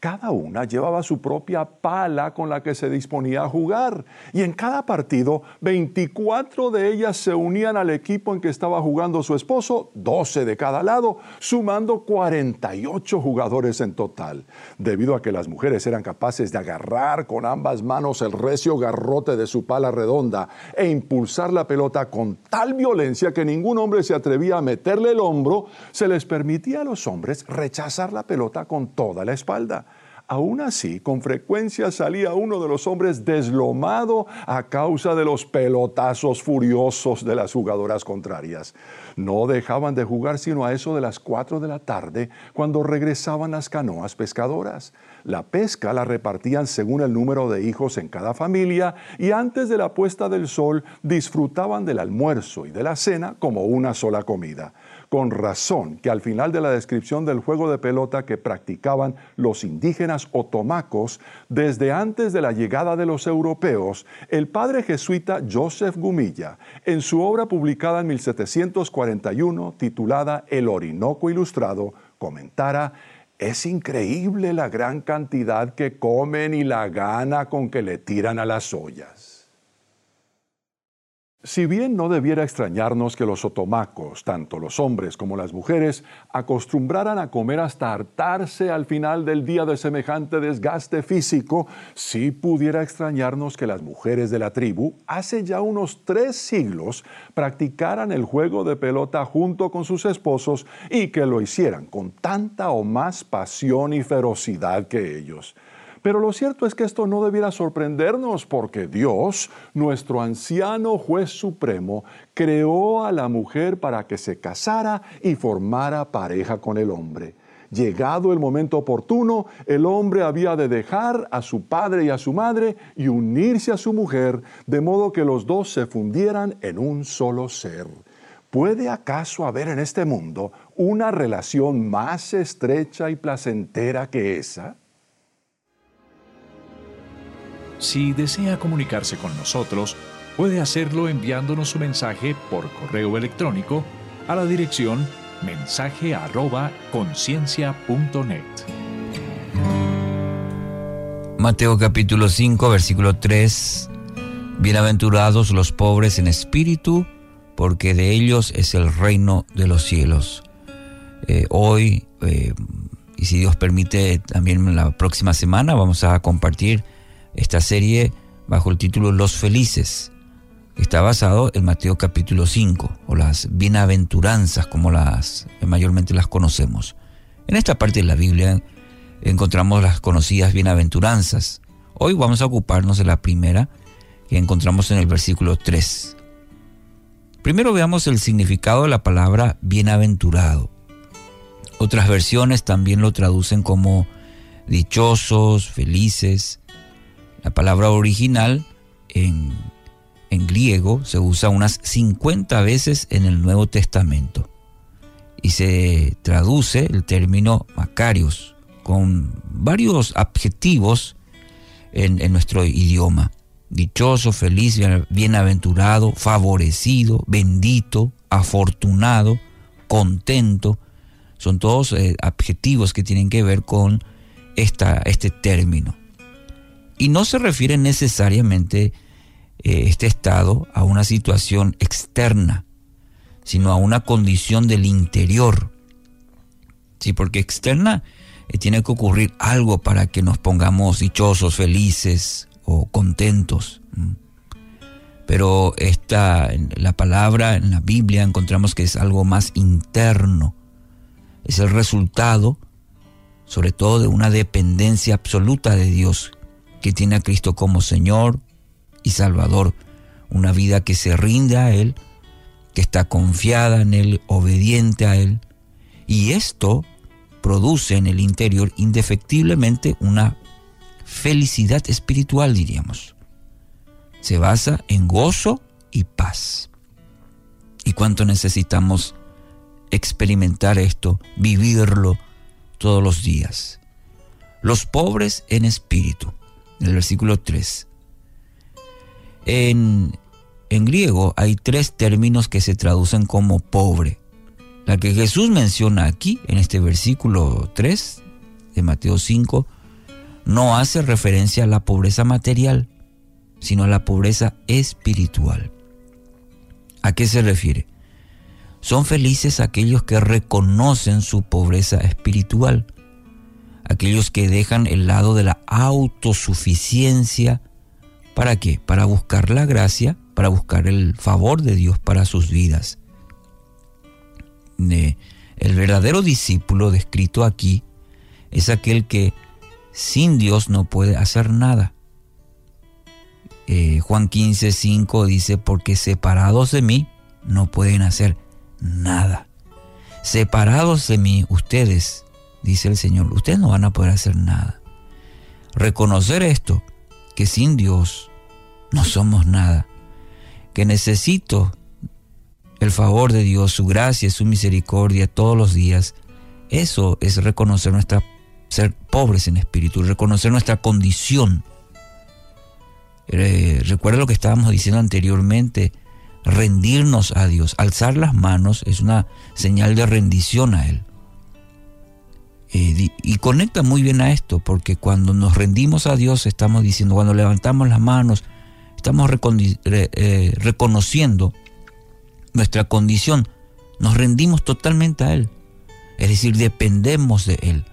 Cada una llevaba su propia pala con la que se disponía a jugar. Y en cada partido, 24 de ellas se unían al equipo en que estaba jugando su esposo, 12 de cada lado, sumando 48 jugadores en total. Debido a que las mujeres eran capaces de agarrar con ambas manos el recio garrote de su pala redonda e impulsar la pelota con tal violencia que ningún hombre se atrevía a meterle el hombro, se les permitía a los hombres rechazar la pelota con toda la espalda. Aún así, con frecuencia salía uno de los hombres deslomado a causa de los pelotazos furiosos de las jugadoras contrarias. No dejaban de jugar sino a eso de las cuatro de la tarde, cuando regresaban las canoas pescadoras. La pesca la repartían según el número de hijos en cada familia y antes de la puesta del sol disfrutaban del almuerzo y de la cena como una sola comida con razón que al final de la descripción del juego de pelota que practicaban los indígenas otomacos desde antes de la llegada de los europeos, el padre jesuita Joseph Gumilla, en su obra publicada en 1741 titulada El Orinoco Ilustrado, comentara es increíble la gran cantidad que comen y la gana con que le tiran a las ollas. Si bien no debiera extrañarnos que los otomacos, tanto los hombres como las mujeres, acostumbraran a comer hasta hartarse al final del día de semejante desgaste físico, sí pudiera extrañarnos que las mujeres de la tribu, hace ya unos tres siglos, practicaran el juego de pelota junto con sus esposos y que lo hicieran con tanta o más pasión y ferocidad que ellos. Pero lo cierto es que esto no debiera sorprendernos porque Dios, nuestro anciano juez supremo, creó a la mujer para que se casara y formara pareja con el hombre. Llegado el momento oportuno, el hombre había de dejar a su padre y a su madre y unirse a su mujer, de modo que los dos se fundieran en un solo ser. ¿Puede acaso haber en este mundo una relación más estrecha y placentera que esa? Si desea comunicarse con nosotros, puede hacerlo enviándonos su mensaje por correo electrónico a la dirección mensaje@conciencia.net. Mateo capítulo 5, versículo 3. Bienaventurados los pobres en espíritu, porque de ellos es el reino de los cielos. Eh, hoy, eh, y si Dios permite, también la próxima semana vamos a compartir esta serie bajo el título Los Felices. Está basado en Mateo capítulo 5, o las bienaventuranzas como las mayormente las conocemos. En esta parte de la Biblia encontramos las conocidas bienaventuranzas. Hoy vamos a ocuparnos de la primera que encontramos en el versículo 3. Primero veamos el significado de la palabra bienaventurado. Otras versiones también lo traducen como dichosos, felices, la palabra original en, griego se usa unas 50 veces en el Nuevo Testamento y se traduce el término Macarios con varios adjetivos en, nuestro idioma. Dichoso, feliz, bienaventurado, favorecido, bendito, afortunado, contento. Son todos eh, adjetivos que tienen que ver con este término. Y no se refiere necesariamente eh, este estado a una situación externa, sino a una condición del interior. Sí, porque externa eh, tiene que ocurrir algo para que nos pongamos dichosos, felices o contentos. Pero esta, la palabra en la Biblia encontramos que es algo más interno. Es el resultado, sobre todo, de una dependencia absoluta de Dios que tiene a Cristo como Señor y Salvador, una vida que se rinde a Él, que está confiada en Él, obediente a Él, y esto produce en el interior indefectiblemente una felicidad espiritual, diríamos. Se basa en gozo y paz. ¿Y cuánto necesitamos experimentar esto, vivirlo todos los días? Los pobres en espíritu el versículo 3. En, en griego hay tres términos que se traducen como pobre. La que Jesús menciona aquí, en este versículo 3 de Mateo 5, no hace referencia a la pobreza material, sino a la pobreza espiritual. ¿A qué se refiere? Son felices aquellos que reconocen su pobreza espiritual, aquellos que dejan el lado de la autosuficiencia. ¿Para qué? Para buscar la gracia, para buscar el favor de Dios para sus vidas. El verdadero discípulo descrito aquí es aquel que sin Dios no puede hacer nada. Eh, Juan 15, 5 dice, porque separados de mí no pueden hacer nada. Separados de mí, ustedes, dice el Señor, ustedes no van a poder hacer nada. Reconocer esto, que sin Dios no somos nada, que necesito el favor de Dios, su gracia, su misericordia todos los días, eso es reconocer nuestra ser pobres en espíritu, reconocer nuestra condición. Eh, recuerda lo que estábamos diciendo anteriormente, rendirnos a Dios, alzar las manos es una señal de rendición a Él. Eh, y conecta muy bien a esto, porque cuando nos rendimos a Dios estamos diciendo, cuando levantamos las manos, estamos eh, reconociendo nuestra condición, nos rendimos totalmente a Él. Es decir, dependemos de Él.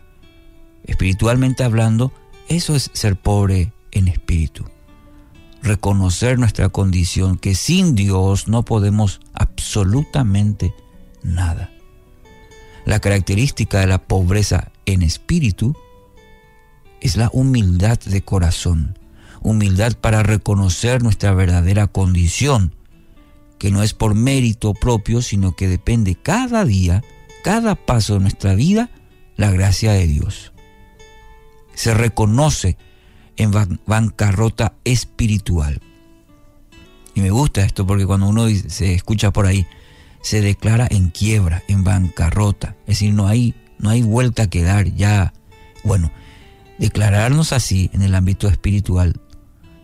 Espiritualmente hablando, eso es ser pobre en espíritu. Reconocer nuestra condición, que sin Dios no podemos absolutamente nada. La característica de la pobreza en espíritu es la humildad de corazón, humildad para reconocer nuestra verdadera condición, que no es por mérito propio, sino que depende cada día, cada paso de nuestra vida, la gracia de Dios se reconoce en bancarrota espiritual. Y me gusta esto porque cuando uno se escucha por ahí, se declara en quiebra, en bancarrota. Es decir, no hay, no hay vuelta que dar ya. Bueno, declararnos así en el ámbito espiritual,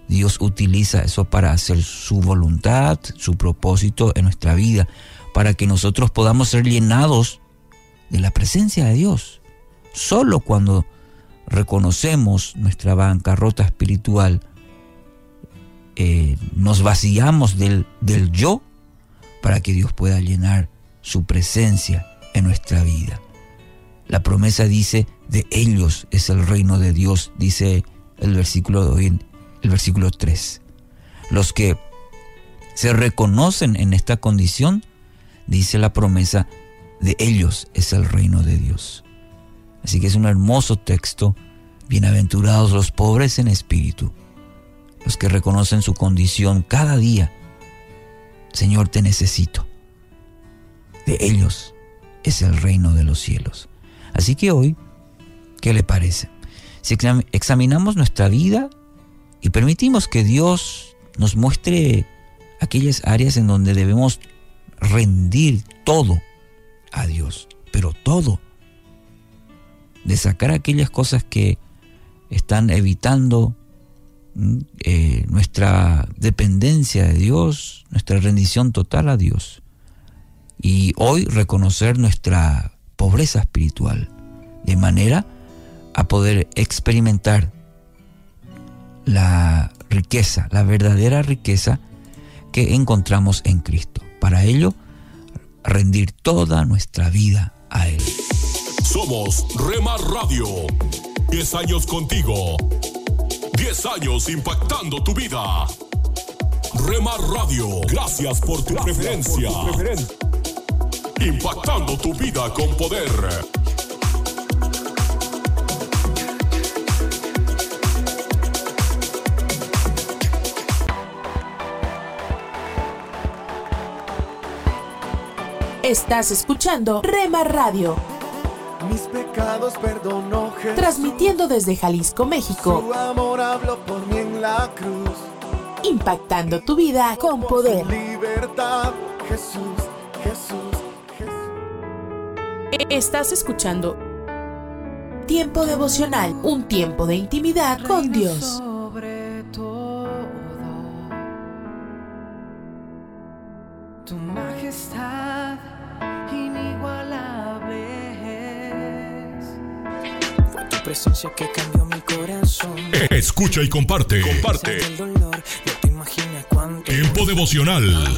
Dios utiliza eso para hacer su voluntad, su propósito en nuestra vida, para que nosotros podamos ser llenados de la presencia de Dios. Solo cuando reconocemos nuestra bancarrota espiritual, eh, nos vaciamos del, del yo para que Dios pueda llenar su presencia en nuestra vida. La promesa dice, de ellos es el reino de Dios, dice el versículo, el versículo 3. Los que se reconocen en esta condición, dice la promesa, de ellos es el reino de Dios. Así que es un hermoso texto. Bienaventurados los pobres en espíritu, los que reconocen su condición cada día. Señor, te necesito. De ellos es el reino de los cielos. Así que hoy, ¿qué le parece? Si examinamos nuestra vida y permitimos que Dios nos muestre aquellas áreas en donde debemos rendir todo a Dios, pero todo de sacar aquellas cosas que están evitando eh, nuestra dependencia de Dios, nuestra rendición total a Dios. Y hoy reconocer nuestra pobreza espiritual, de manera a poder experimentar la riqueza, la verdadera riqueza que encontramos en Cristo. Para ello, rendir toda nuestra vida a Él. Somos Rema Radio. 10 años contigo. 10 años impactando tu vida. Rema Radio. Gracias por tu preferencia. Impactando tu vida con poder. Estás escuchando Rema Radio. Mis pecados perdonó Jesús. Transmitiendo desde Jalisco, México. Su amor habló por mí en la cruz. Impactando tu vida con poder. Libertad, Jesús, Jesús, Estás escuchando Tiempo devocional, un tiempo de intimidad con Dios. Sobre todo, tu majestad inigualable. presencia que cambió mi corazón. Escucha y comparte. Comparte. El dolor, no te imaginas cuánto. Tiempo devocional.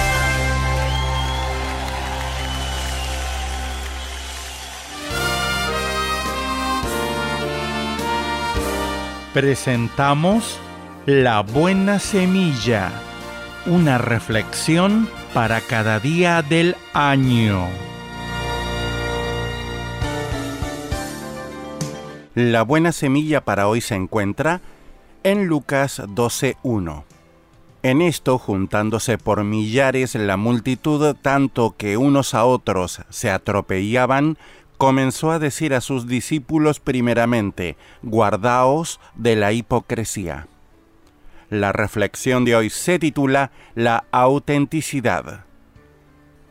Presentamos La Buena Semilla, una reflexión para cada día del año. La buena semilla para hoy se encuentra en Lucas 12.1. En esto, juntándose por millares la multitud, tanto que unos a otros se atropellaban, comenzó a decir a sus discípulos primeramente, guardaos de la hipocresía. La reflexión de hoy se titula La autenticidad.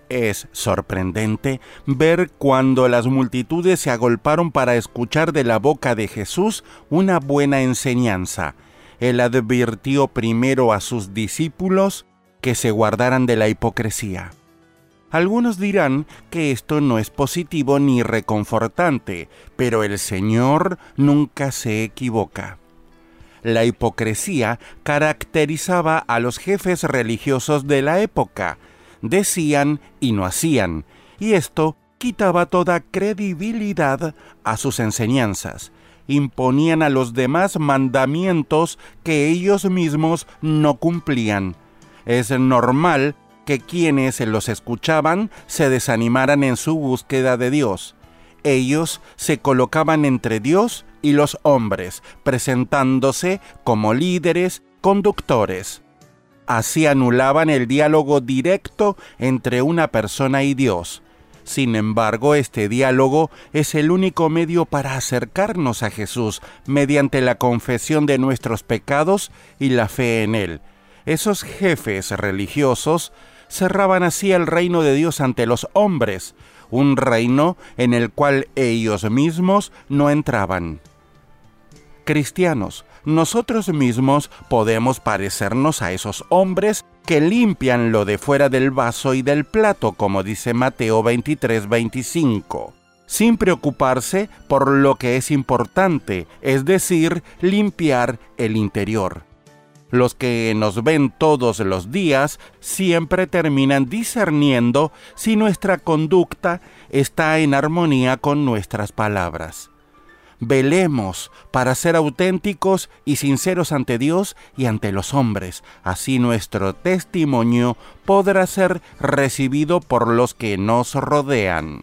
Es sorprendente ver cuando las multitudes se agolparon para escuchar de la boca de Jesús una buena enseñanza. Él advirtió primero a sus discípulos que se guardaran de la hipocresía. Algunos dirán que esto no es positivo ni reconfortante, pero el Señor nunca se equivoca. La hipocresía caracterizaba a los jefes religiosos de la época. Decían y no hacían, y esto quitaba toda credibilidad a sus enseñanzas. Imponían a los demás mandamientos que ellos mismos no cumplían. Es normal que quienes los escuchaban se desanimaran en su búsqueda de Dios. Ellos se colocaban entre Dios y los hombres, presentándose como líderes, conductores. Así anulaban el diálogo directo entre una persona y Dios. Sin embargo, este diálogo es el único medio para acercarnos a Jesús mediante la confesión de nuestros pecados y la fe en Él. Esos jefes religiosos cerraban así el reino de Dios ante los hombres, un reino en el cual ellos mismos no entraban. Cristianos, nosotros mismos podemos parecernos a esos hombres que limpian lo de fuera del vaso y del plato, como dice Mateo 23, 25, sin preocuparse por lo que es importante, es decir, limpiar el interior. Los que nos ven todos los días siempre terminan discerniendo si nuestra conducta está en armonía con nuestras palabras. Velemos para ser auténticos y sinceros ante Dios y ante los hombres. Así nuestro testimonio podrá ser recibido por los que nos rodean.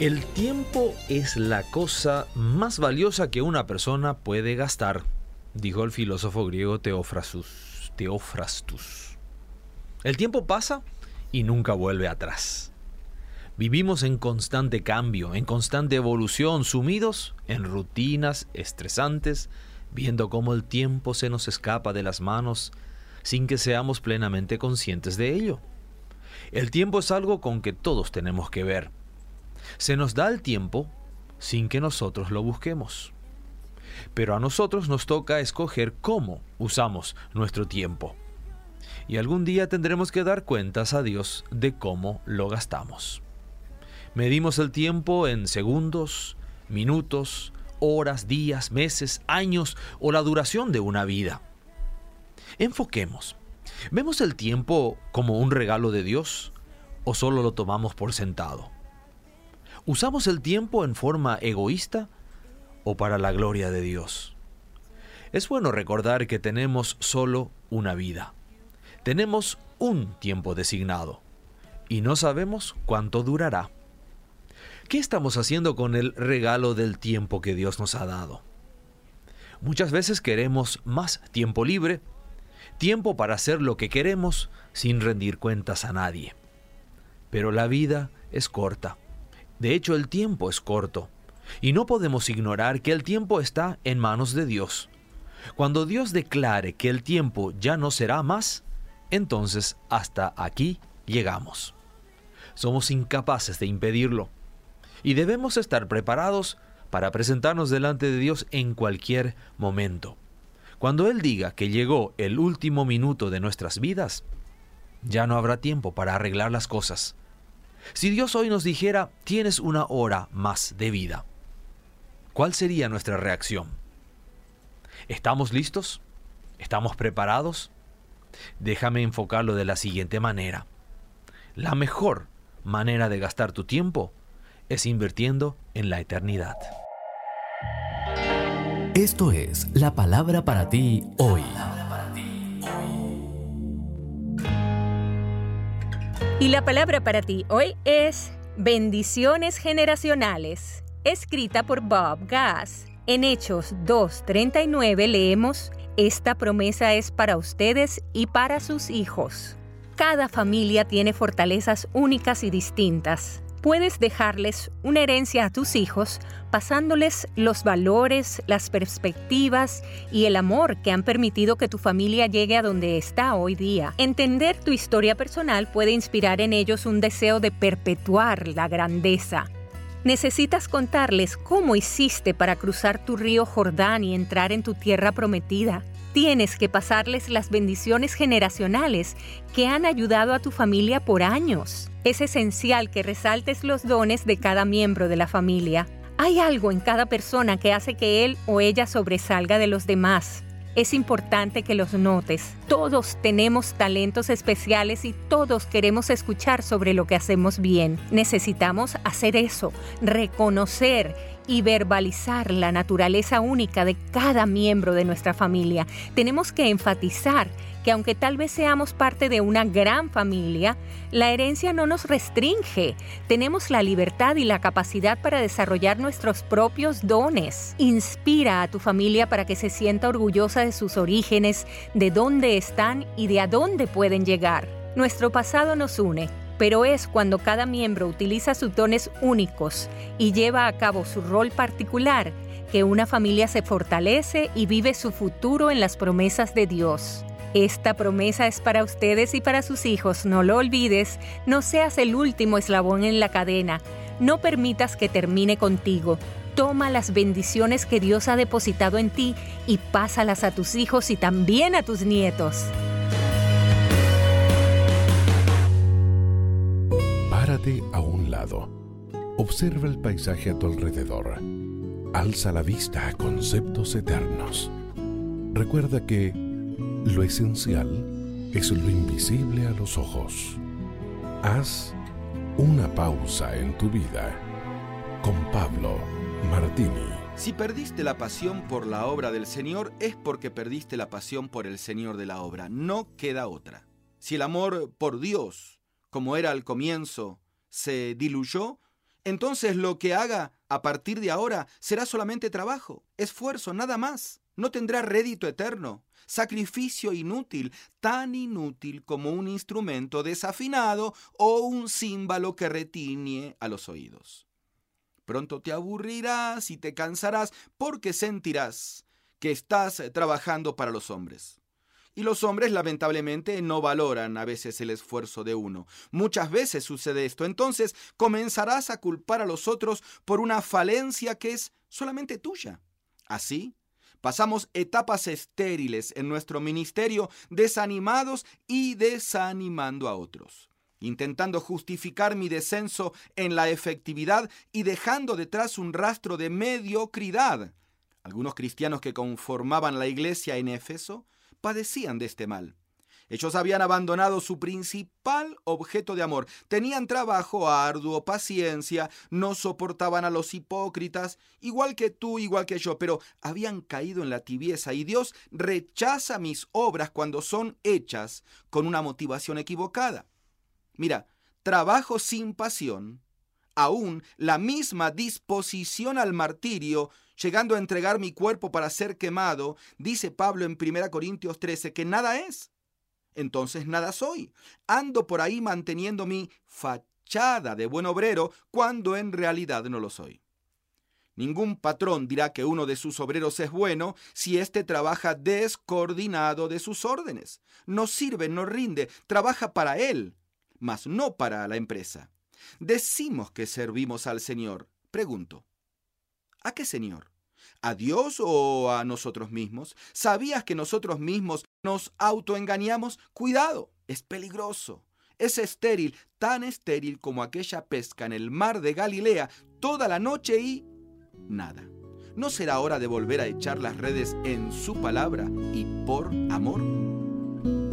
El tiempo es la cosa más valiosa que una persona puede gastar, dijo el filósofo griego Teofrastus. Teofrastus. El tiempo pasa y nunca vuelve atrás. Vivimos en constante cambio, en constante evolución, sumidos en rutinas estresantes, viendo cómo el tiempo se nos escapa de las manos sin que seamos plenamente conscientes de ello. El tiempo es algo con que todos tenemos que ver se nos da el tiempo sin que nosotros lo busquemos. Pero a nosotros nos toca escoger cómo usamos nuestro tiempo. Y algún día tendremos que dar cuentas a Dios de cómo lo gastamos. Medimos el tiempo en segundos, minutos, horas, días, meses, años o la duración de una vida. Enfoquemos. ¿Vemos el tiempo como un regalo de Dios o solo lo tomamos por sentado? ¿Usamos el tiempo en forma egoísta o para la gloria de Dios? Es bueno recordar que tenemos solo una vida. Tenemos un tiempo designado y no sabemos cuánto durará. ¿Qué estamos haciendo con el regalo del tiempo que Dios nos ha dado? Muchas veces queremos más tiempo libre, tiempo para hacer lo que queremos sin rendir cuentas a nadie. Pero la vida es corta de hecho, el tiempo es corto. Y no podemos ignorar que el tiempo está en manos de Dios. Cuando Dios declare que el tiempo ya no será más, entonces hasta aquí llegamos. Somos incapaces de impedirlo. Y debemos estar preparados para presentarnos delante de Dios en cualquier momento. Cuando Él diga que llegó el último minuto de nuestras vidas, ya no habrá tiempo para arreglar las cosas. Si Dios hoy nos dijera, tienes una hora más de vida, ¿cuál sería nuestra reacción? ¿Estamos listos? ¿Estamos preparados? Déjame enfocarlo de la siguiente manera. La mejor manera de gastar tu tiempo es invirtiendo en la eternidad. Esto es la palabra para ti hoy. Y la palabra para ti hoy es bendiciones generacionales, escrita por Bob Gass. En Hechos 2.39 leemos, esta promesa es para ustedes y para sus hijos. Cada familia tiene fortalezas únicas y distintas puedes dejarles una herencia a tus hijos pasándoles los valores, las perspectivas y el amor que han permitido que tu familia llegue a donde está hoy día. Entender tu historia personal puede inspirar en ellos un deseo de perpetuar la grandeza. Necesitas contarles cómo hiciste para cruzar tu río Jordán y entrar en tu tierra prometida Tienes que pasarles las bendiciones generacionales que han ayudado a tu familia por años. Es esencial que resaltes los dones de cada miembro de la familia. Hay algo en cada persona que hace que él o ella sobresalga de los demás. Es importante que los notes. Todos tenemos talentos especiales y todos queremos escuchar sobre lo que hacemos bien. Necesitamos hacer eso, reconocer y verbalizar la naturaleza única de cada miembro de nuestra familia. Tenemos que enfatizar que aunque tal vez seamos parte de una gran familia, la herencia no nos restringe. Tenemos la libertad y la capacidad para desarrollar nuestros propios dones. Inspira a tu familia para que se sienta orgullosa de sus orígenes, de dónde están y de a dónde pueden llegar. Nuestro pasado nos une, pero es cuando cada miembro utiliza sus dones únicos y lleva a cabo su rol particular que una familia se fortalece y vive su futuro en las promesas de Dios. Esta promesa es para ustedes y para sus hijos, no lo olvides, no seas el último eslabón en la cadena, no permitas que termine contigo. Toma las bendiciones que Dios ha depositado en ti y pásalas a tus hijos y también a tus nietos. A un lado. Observa el paisaje a tu alrededor. alza la vista a conceptos eternos. Recuerda que lo esencial es lo invisible a los ojos. Haz una pausa en tu vida con Pablo Martini. Si perdiste la pasión por la obra del Señor es porque perdiste la pasión por el Señor de la obra. No queda otra. Si el amor por Dios, como era al comienzo, se diluyó, entonces lo que haga a partir de ahora será solamente trabajo, esfuerzo, nada más. No tendrá rédito eterno, sacrificio inútil, tan inútil como un instrumento desafinado o un címbalo que retiñe a los oídos. Pronto te aburrirás y te cansarás porque sentirás que estás trabajando para los hombres. Y los hombres lamentablemente no valoran a veces el esfuerzo de uno. Muchas veces sucede esto. Entonces comenzarás a culpar a los otros por una falencia que es solamente tuya. Así, pasamos etapas estériles en nuestro ministerio desanimados y desanimando a otros intentando justificar mi descenso en la efectividad y dejando detrás un rastro de mediocridad. Algunos cristianos que conformaban la iglesia en Éfeso padecían de este mal. Ellos habían abandonado su principal objeto de amor, tenían trabajo arduo, paciencia, no soportaban a los hipócritas, igual que tú, igual que yo, pero habían caído en la tibieza y Dios rechaza mis obras cuando son hechas con una motivación equivocada. Mira, trabajo sin pasión, aún la misma disposición al martirio, llegando a entregar mi cuerpo para ser quemado, dice Pablo en 1 Corintios 13 que nada es. Entonces nada soy. Ando por ahí manteniendo mi fachada de buen obrero cuando en realidad no lo soy. Ningún patrón dirá que uno de sus obreros es bueno si éste trabaja descoordinado de sus órdenes. No sirve, no rinde, trabaja para él, mas no para la empresa. Decimos que servimos al Señor. Pregunto, ¿a qué Señor? ¿A Dios o a nosotros mismos? ¿Sabías que nosotros mismos nos autoengañamos? Cuidado, es peligroso. Es estéril, tan estéril como aquella pesca en el mar de Galilea toda la noche y nada. ¿No será hora de volver a echar las redes en su palabra y por amor?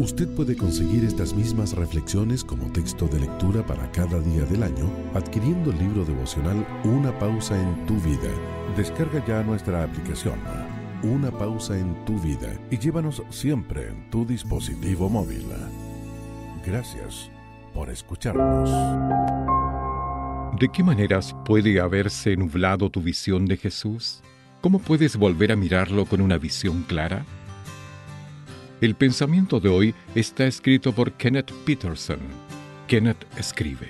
Usted puede conseguir estas mismas reflexiones como texto de lectura para cada día del año adquiriendo el libro devocional Una pausa en tu vida. Descarga ya nuestra aplicación Una pausa en tu vida y llévanos siempre en tu dispositivo móvil. Gracias por escucharnos. ¿De qué maneras puede haberse nublado tu visión de Jesús? ¿Cómo puedes volver a mirarlo con una visión clara? El pensamiento de hoy está escrito por Kenneth Peterson. Kenneth escribe.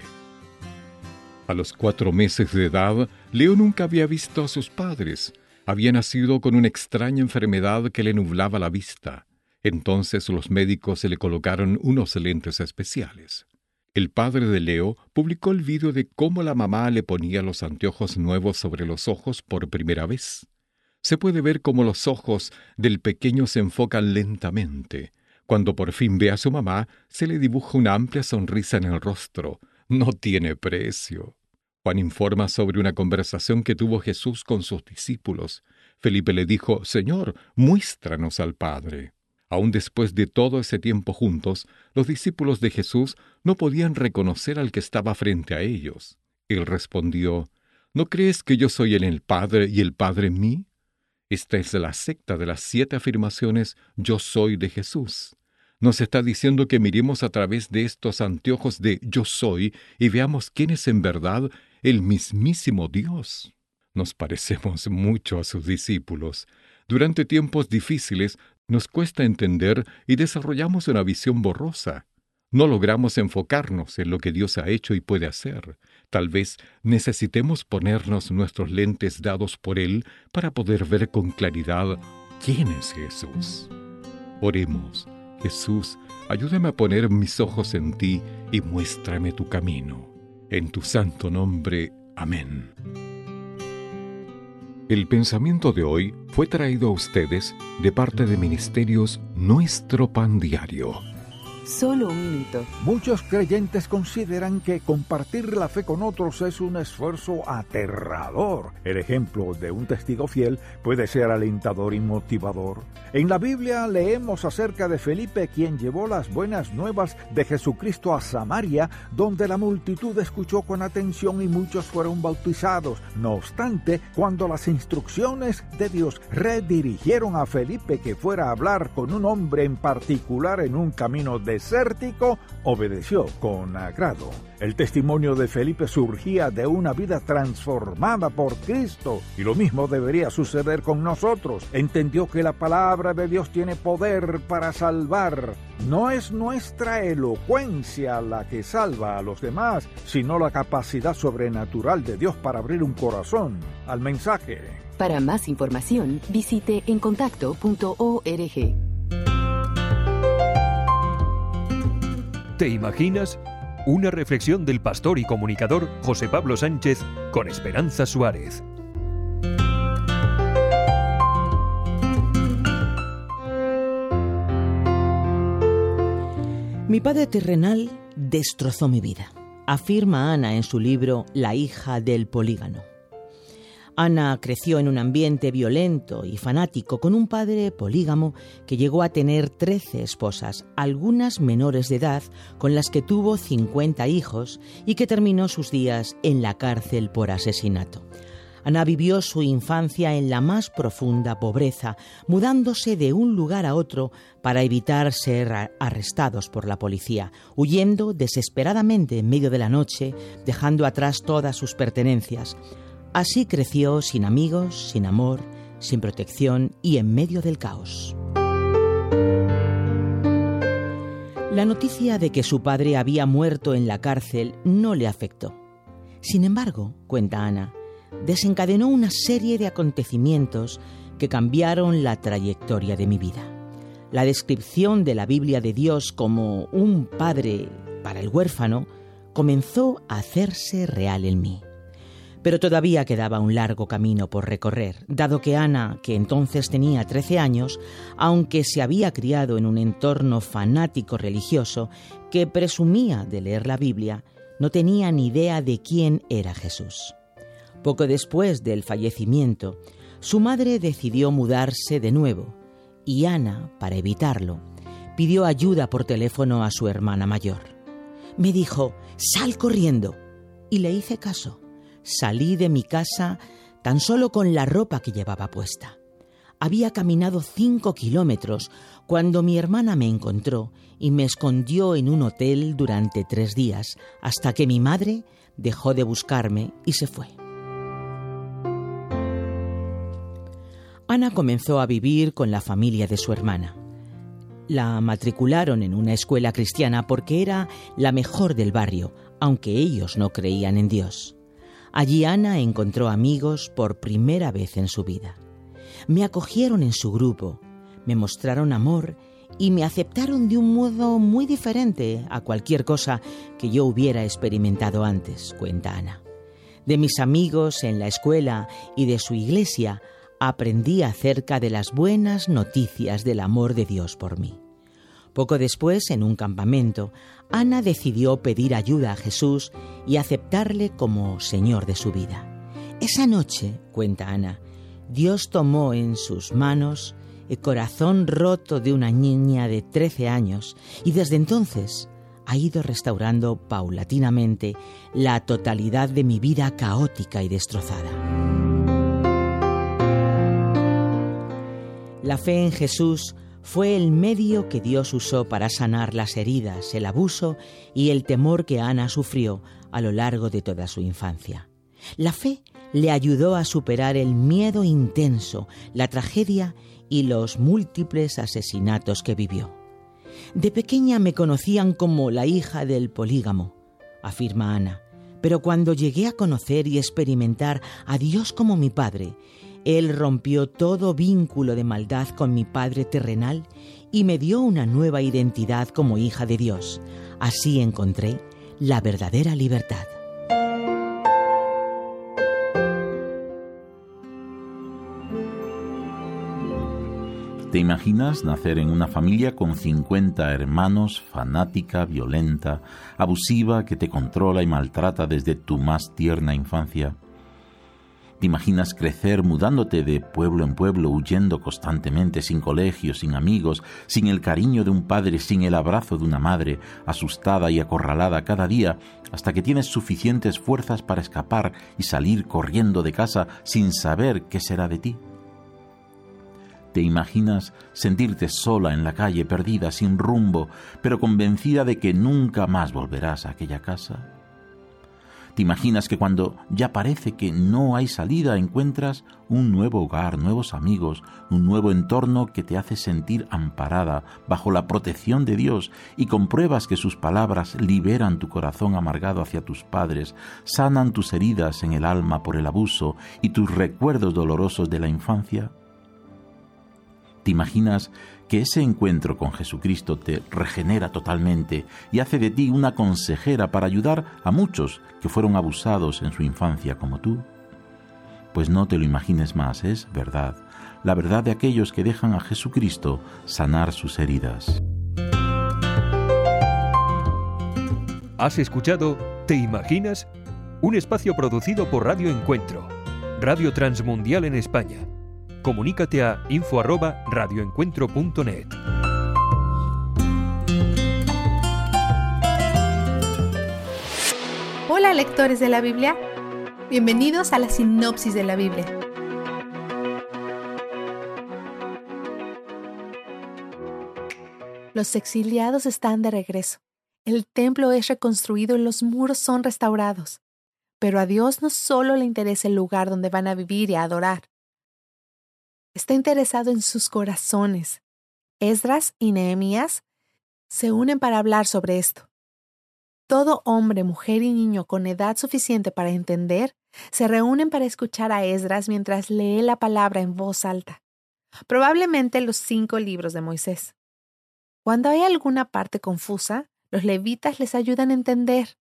A los cuatro meses de edad, Leo nunca había visto a sus padres. Había nacido con una extraña enfermedad que le nublaba la vista. Entonces los médicos se le colocaron unos lentes especiales. El padre de Leo publicó el vídeo de cómo la mamá le ponía los anteojos nuevos sobre los ojos por primera vez se puede ver cómo los ojos del pequeño se enfocan lentamente. Cuando por fin ve a su mamá, se le dibuja una amplia sonrisa en el rostro. No tiene precio. Juan informa sobre una conversación que tuvo Jesús con sus discípulos. Felipe le dijo, Señor, muéstranos al Padre. Aún después de todo ese tiempo juntos, los discípulos de Jesús no podían reconocer al que estaba frente a ellos. Él respondió, ¿No crees que yo soy en el Padre y el Padre en mí? Esta es la secta de las siete afirmaciones Yo soy de Jesús. Nos está diciendo que miremos a través de estos anteojos de Yo soy y veamos quién es en verdad el mismísimo Dios. Nos parecemos mucho a sus discípulos. Durante tiempos difíciles nos cuesta entender y desarrollamos una visión borrosa. No logramos enfocarnos en lo que Dios ha hecho y puede hacer. Tal vez necesitemos ponernos nuestros lentes dados por Él para poder ver con claridad quién es Jesús. Oremos. Jesús, ayúdame a poner mis ojos en ti y muéstrame tu camino. En tu santo nombre. Amén. El pensamiento de hoy fue traído a ustedes de parte de Ministerios Nuestro Pan Diario Solo un minuto. Muchos creyentes consideran que compartir la fe con otros es un esfuerzo aterrador. El ejemplo de un testigo fiel puede ser alentador y motivador. En la Biblia leemos acerca de Felipe quien llevó las buenas nuevas de Jesucristo a Samaria, donde la multitud escuchó con atención y muchos fueron bautizados. No obstante, cuando las instrucciones de Dios redirigieron a Felipe que fuera a hablar con un hombre en particular en un camino desértico, obedeció con agrado. El testimonio de Felipe surgía de una vida transformada por Cristo y lo mismo debería suceder con nosotros. Entendió que la palabra de Dios tiene poder para salvar. No es nuestra elocuencia la que salva a los demás, sino la capacidad sobrenatural de Dios para abrir un corazón al mensaje. Para más información, visite encontacto.org. ¿Te imaginas? Una reflexión del pastor y comunicador José Pablo Sánchez con Esperanza Suárez. Mi padre terrenal destrozó mi vida, afirma Ana en su libro La hija del polígano. Ana creció en un ambiente violento y fanático con un padre polígamo que llegó a tener 13 esposas, algunas menores de edad, con las que tuvo 50 hijos y que terminó sus días en la cárcel por asesinato. Ana vivió su infancia en la más profunda pobreza, mudándose de un lugar a otro para evitar ser arrestados por la policía, huyendo desesperadamente en medio de la noche, dejando atrás todas sus pertenencias. Así creció sin amigos, sin amor, sin protección y en medio del caos. La noticia de que su padre había muerto en la cárcel no le afectó. Sin embargo, cuenta Ana, desencadenó una serie de acontecimientos que cambiaron la trayectoria de mi vida. La descripción de la Biblia de Dios como un padre para el huérfano comenzó a hacerse real en mí. Pero todavía quedaba un largo camino por recorrer, dado que Ana, que entonces tenía 13 años, aunque se había criado en un entorno fanático religioso que presumía de leer la Biblia, no tenía ni idea de quién era Jesús. Poco después del fallecimiento, su madre decidió mudarse de nuevo, y Ana, para evitarlo, pidió ayuda por teléfono a su hermana mayor. Me dijo, sal corriendo, y le hice caso. Salí de mi casa tan solo con la ropa que llevaba puesta. Había caminado cinco kilómetros cuando mi hermana me encontró y me escondió en un hotel durante tres días hasta que mi madre dejó de buscarme y se fue. Ana comenzó a vivir con la familia de su hermana. La matricularon en una escuela cristiana porque era la mejor del barrio, aunque ellos no creían en Dios. Allí Ana encontró amigos por primera vez en su vida. Me acogieron en su grupo, me mostraron amor y me aceptaron de un modo muy diferente a cualquier cosa que yo hubiera experimentado antes, cuenta Ana. De mis amigos en la escuela y de su iglesia aprendí acerca de las buenas noticias del amor de Dios por mí. Poco después, en un campamento, Ana decidió pedir ayuda a Jesús y aceptarle como Señor de su vida. Esa noche, cuenta Ana, Dios tomó en sus manos el corazón roto de una niña de 13 años y desde entonces ha ido restaurando paulatinamente la totalidad de mi vida caótica y destrozada. La fe en Jesús fue el medio que Dios usó para sanar las heridas, el abuso y el temor que Ana sufrió a lo largo de toda su infancia. La fe le ayudó a superar el miedo intenso, la tragedia y los múltiples asesinatos que vivió. De pequeña me conocían como la hija del polígamo, afirma Ana, pero cuando llegué a conocer y experimentar a Dios como mi Padre, Él rompió todo vínculo de maldad con mi Padre terrenal y me dio una nueva identidad como hija de Dios. Así encontré la verdadera libertad. ¿Te imaginas nacer en una familia con 50 hermanos, fanática, violenta, abusiva, que te controla y maltrata desde tu más tierna infancia? ¿Te imaginas crecer mudándote de pueblo en pueblo, huyendo constantemente, sin colegio, sin amigos, sin el cariño de un padre, sin el abrazo de una madre, asustada y acorralada cada día, hasta que tienes suficientes fuerzas para escapar y salir corriendo de casa sin saber qué será de ti? ¿Te imaginas sentirte sola en la calle, perdida, sin rumbo, pero convencida de que nunca más volverás a aquella casa? ¿Te imaginas que cuando ya parece que no hay salida encuentras un nuevo hogar, nuevos amigos, un nuevo entorno que te hace sentir amparada bajo la protección de Dios y compruebas que sus palabras liberan tu corazón amargado hacia tus padres, sanan tus heridas en el alma por el abuso y tus recuerdos dolorosos de la infancia? ¿Te imaginas que ese encuentro con Jesucristo te regenera totalmente y hace de ti una consejera para ayudar a muchos que fueron abusados en su infancia como tú? Pues no te lo imagines más, es verdad, la verdad de aquellos que dejan a Jesucristo sanar sus heridas. Has escuchado ¿Te imaginas? Un espacio producido por Radio Encuentro, Radio Transmundial en España comunícate a info@radioencuentro.net. Hola lectores de la Biblia, bienvenidos a la sinopsis de la Biblia. Los exiliados están de regreso. El templo es reconstruido y los muros son restaurados. Pero a Dios no solo le interesa el lugar donde van a vivir y a adorar. Está interesado en sus corazones. Esdras y Nehemías se unen para hablar sobre esto. Todo hombre, mujer y niño con edad suficiente para entender se reúnen para escuchar a Esdras mientras lee la palabra en voz alta. Probablemente los cinco libros de Moisés. Cuando hay alguna parte confusa, los levitas les ayudan a entender.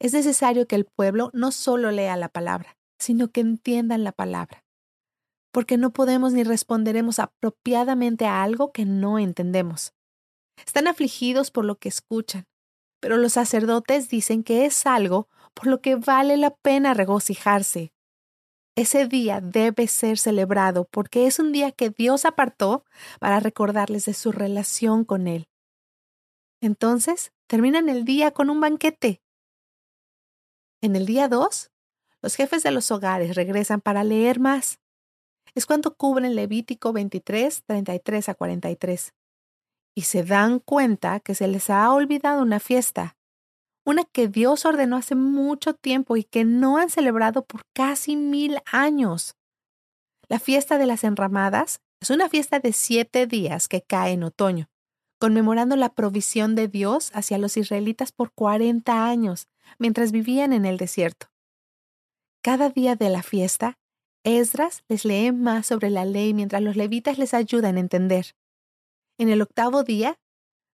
Es necesario que el pueblo no solo lea la palabra, sino que entiendan la palabra porque no podemos ni responderemos apropiadamente a algo que no entendemos. Están afligidos por lo que escuchan, pero los sacerdotes dicen que es algo por lo que vale la pena regocijarse. Ese día debe ser celebrado porque es un día que Dios apartó para recordarles de su relación con Él. Entonces, terminan el día con un banquete. En el día 2, los jefes de los hogares regresan para leer más es cuando cubren Levítico 23, 33 a 43. Y se dan cuenta que se les ha olvidado una fiesta, una que Dios ordenó hace mucho tiempo y que no han celebrado por casi mil años. La fiesta de las enramadas es una fiesta de siete días que cae en otoño, conmemorando la provisión de Dios hacia los israelitas por 40 años, mientras vivían en el desierto. Cada día de la fiesta Esdras les lee más sobre la ley mientras los levitas les ayudan a entender. En el octavo día,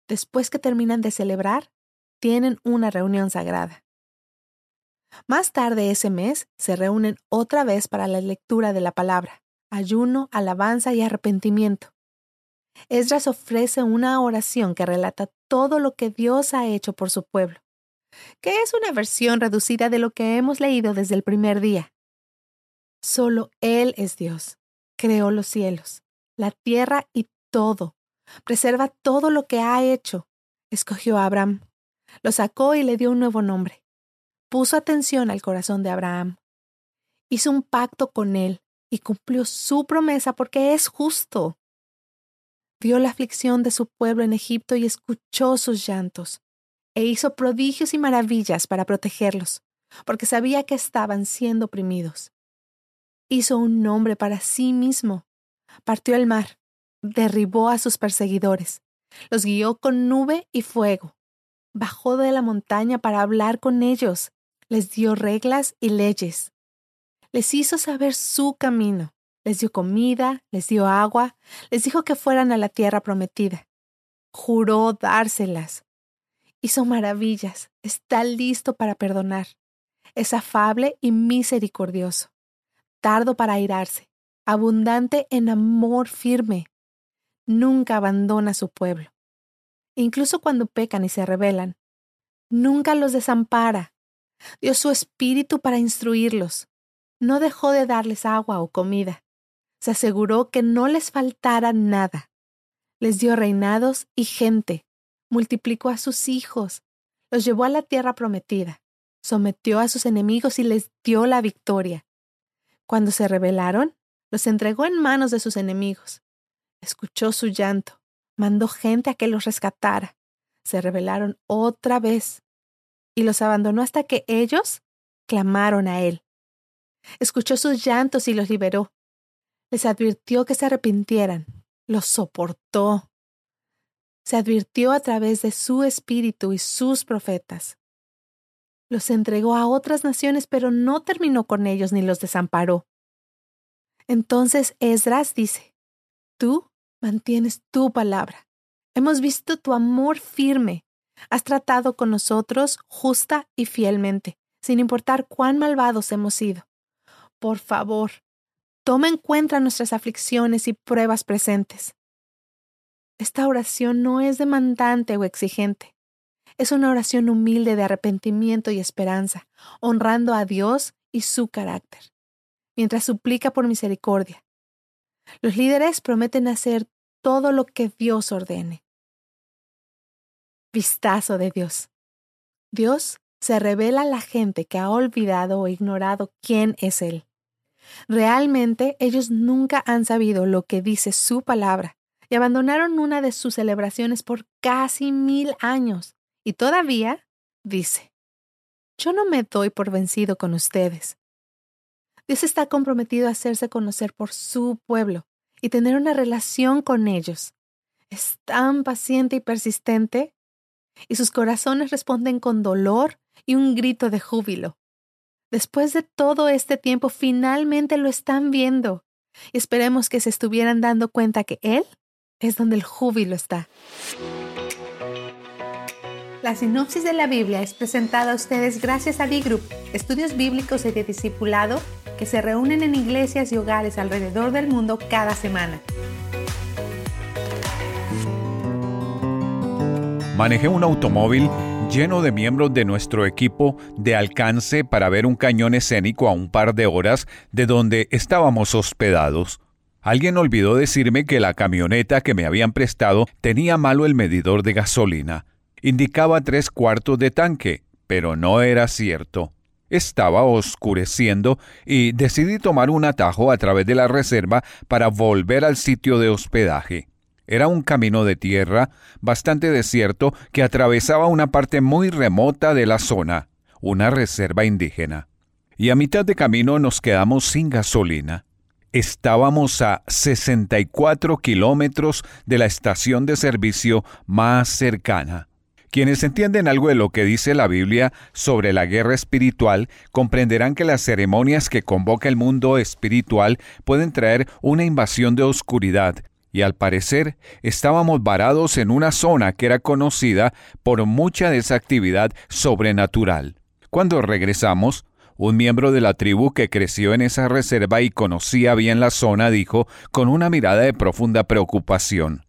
después que terminan de celebrar, tienen una reunión sagrada. Más tarde ese mes se reúnen otra vez para la lectura de la palabra, ayuno, alabanza y arrepentimiento. Esdras ofrece una oración que relata todo lo que Dios ha hecho por su pueblo, que es una versión reducida de lo que hemos leído desde el primer día. Solo Él es Dios. Creó los cielos, la tierra y todo. Preserva todo lo que ha hecho. Escogió a Abraham. Lo sacó y le dio un nuevo nombre. Puso atención al corazón de Abraham. Hizo un pacto con él y cumplió su promesa porque es justo. Vio la aflicción de su pueblo en Egipto y escuchó sus llantos, e hizo prodigios y maravillas para protegerlos, porque sabía que estaban siendo oprimidos hizo un nombre para sí mismo. Partió el mar, derribó a sus perseguidores, los guió con nube y fuego, bajó de la montaña para hablar con ellos, les dio reglas y leyes, les hizo saber su camino, les dio comida, les dio agua, les dijo que fueran a la tierra prometida, juró dárselas, hizo maravillas, está listo para perdonar, es afable y misericordioso tardo para airarse, abundante en amor firme. nunca abandona a su pueblo. Incluso cuando pecan y se rebelan, nunca los desampara. Dio su espíritu para instruirlos. No dejó de darles agua o comida. Se aseguró que no les faltara nada. Les dio reinados y gente. Multiplicó a sus hijos. Los llevó a la tierra prometida. Sometió a sus enemigos y les dio la victoria. Cuando se rebelaron, los entregó en manos de sus enemigos. Escuchó su llanto. Mandó gente a que los rescatara. Se rebelaron otra vez y los abandonó hasta que ellos clamaron a él. Escuchó sus llantos y los liberó. Les advirtió que se arrepintieran. Los soportó. Se advirtió a través de su espíritu y sus profetas. Los entregó a otras naciones, pero no terminó con ellos ni los desamparó. Entonces Esdras dice, Tú mantienes tu palabra. Hemos visto tu amor firme. Has tratado con nosotros justa y fielmente, sin importar cuán malvados hemos sido. Por favor, toma en cuenta nuestras aflicciones y pruebas presentes. Esta oración no es demandante o exigente. Es una oración humilde de arrepentimiento y esperanza, honrando a Dios y su carácter, mientras suplica por misericordia. Los líderes prometen hacer todo lo que Dios ordene. Vistazo de Dios. Dios se revela a la gente que ha olvidado o ignorado quién es Él. Realmente ellos nunca han sabido lo que dice su palabra y abandonaron una de sus celebraciones por casi mil años. Y todavía dice, yo no me doy por vencido con ustedes. Dios está comprometido a hacerse conocer por su pueblo y tener una relación con ellos. Es tan paciente y persistente, y sus corazones responden con dolor y un grito de júbilo. Después de todo este tiempo, finalmente lo están viendo. Y esperemos que se estuvieran dando cuenta que Él es donde el júbilo está. La sinopsis de la Biblia es presentada a ustedes gracias a D-Group, estudios bíblicos y de discipulado que se reúnen en iglesias y hogares alrededor del mundo cada semana. Manejé un automóvil lleno de miembros de nuestro equipo de alcance para ver un cañón escénico a un par de horas de donde estábamos hospedados. Alguien olvidó decirme que la camioneta que me habían prestado tenía malo el medidor de gasolina. Indicaba tres cuartos de tanque, pero no era cierto. Estaba oscureciendo y decidí tomar un atajo a través de la reserva para volver al sitio de hospedaje. Era un camino de tierra bastante desierto que atravesaba una parte muy remota de la zona, una reserva indígena. Y a mitad de camino nos quedamos sin gasolina. Estábamos a 64 kilómetros de la estación de servicio más cercana. Quienes entienden algo de lo que dice la Biblia sobre la guerra espiritual comprenderán que las ceremonias que convoca el mundo espiritual pueden traer una invasión de oscuridad y al parecer estábamos varados en una zona que era conocida por mucha desactividad sobrenatural. Cuando regresamos, un miembro de la tribu que creció en esa reserva y conocía bien la zona dijo con una mirada de profunda preocupación,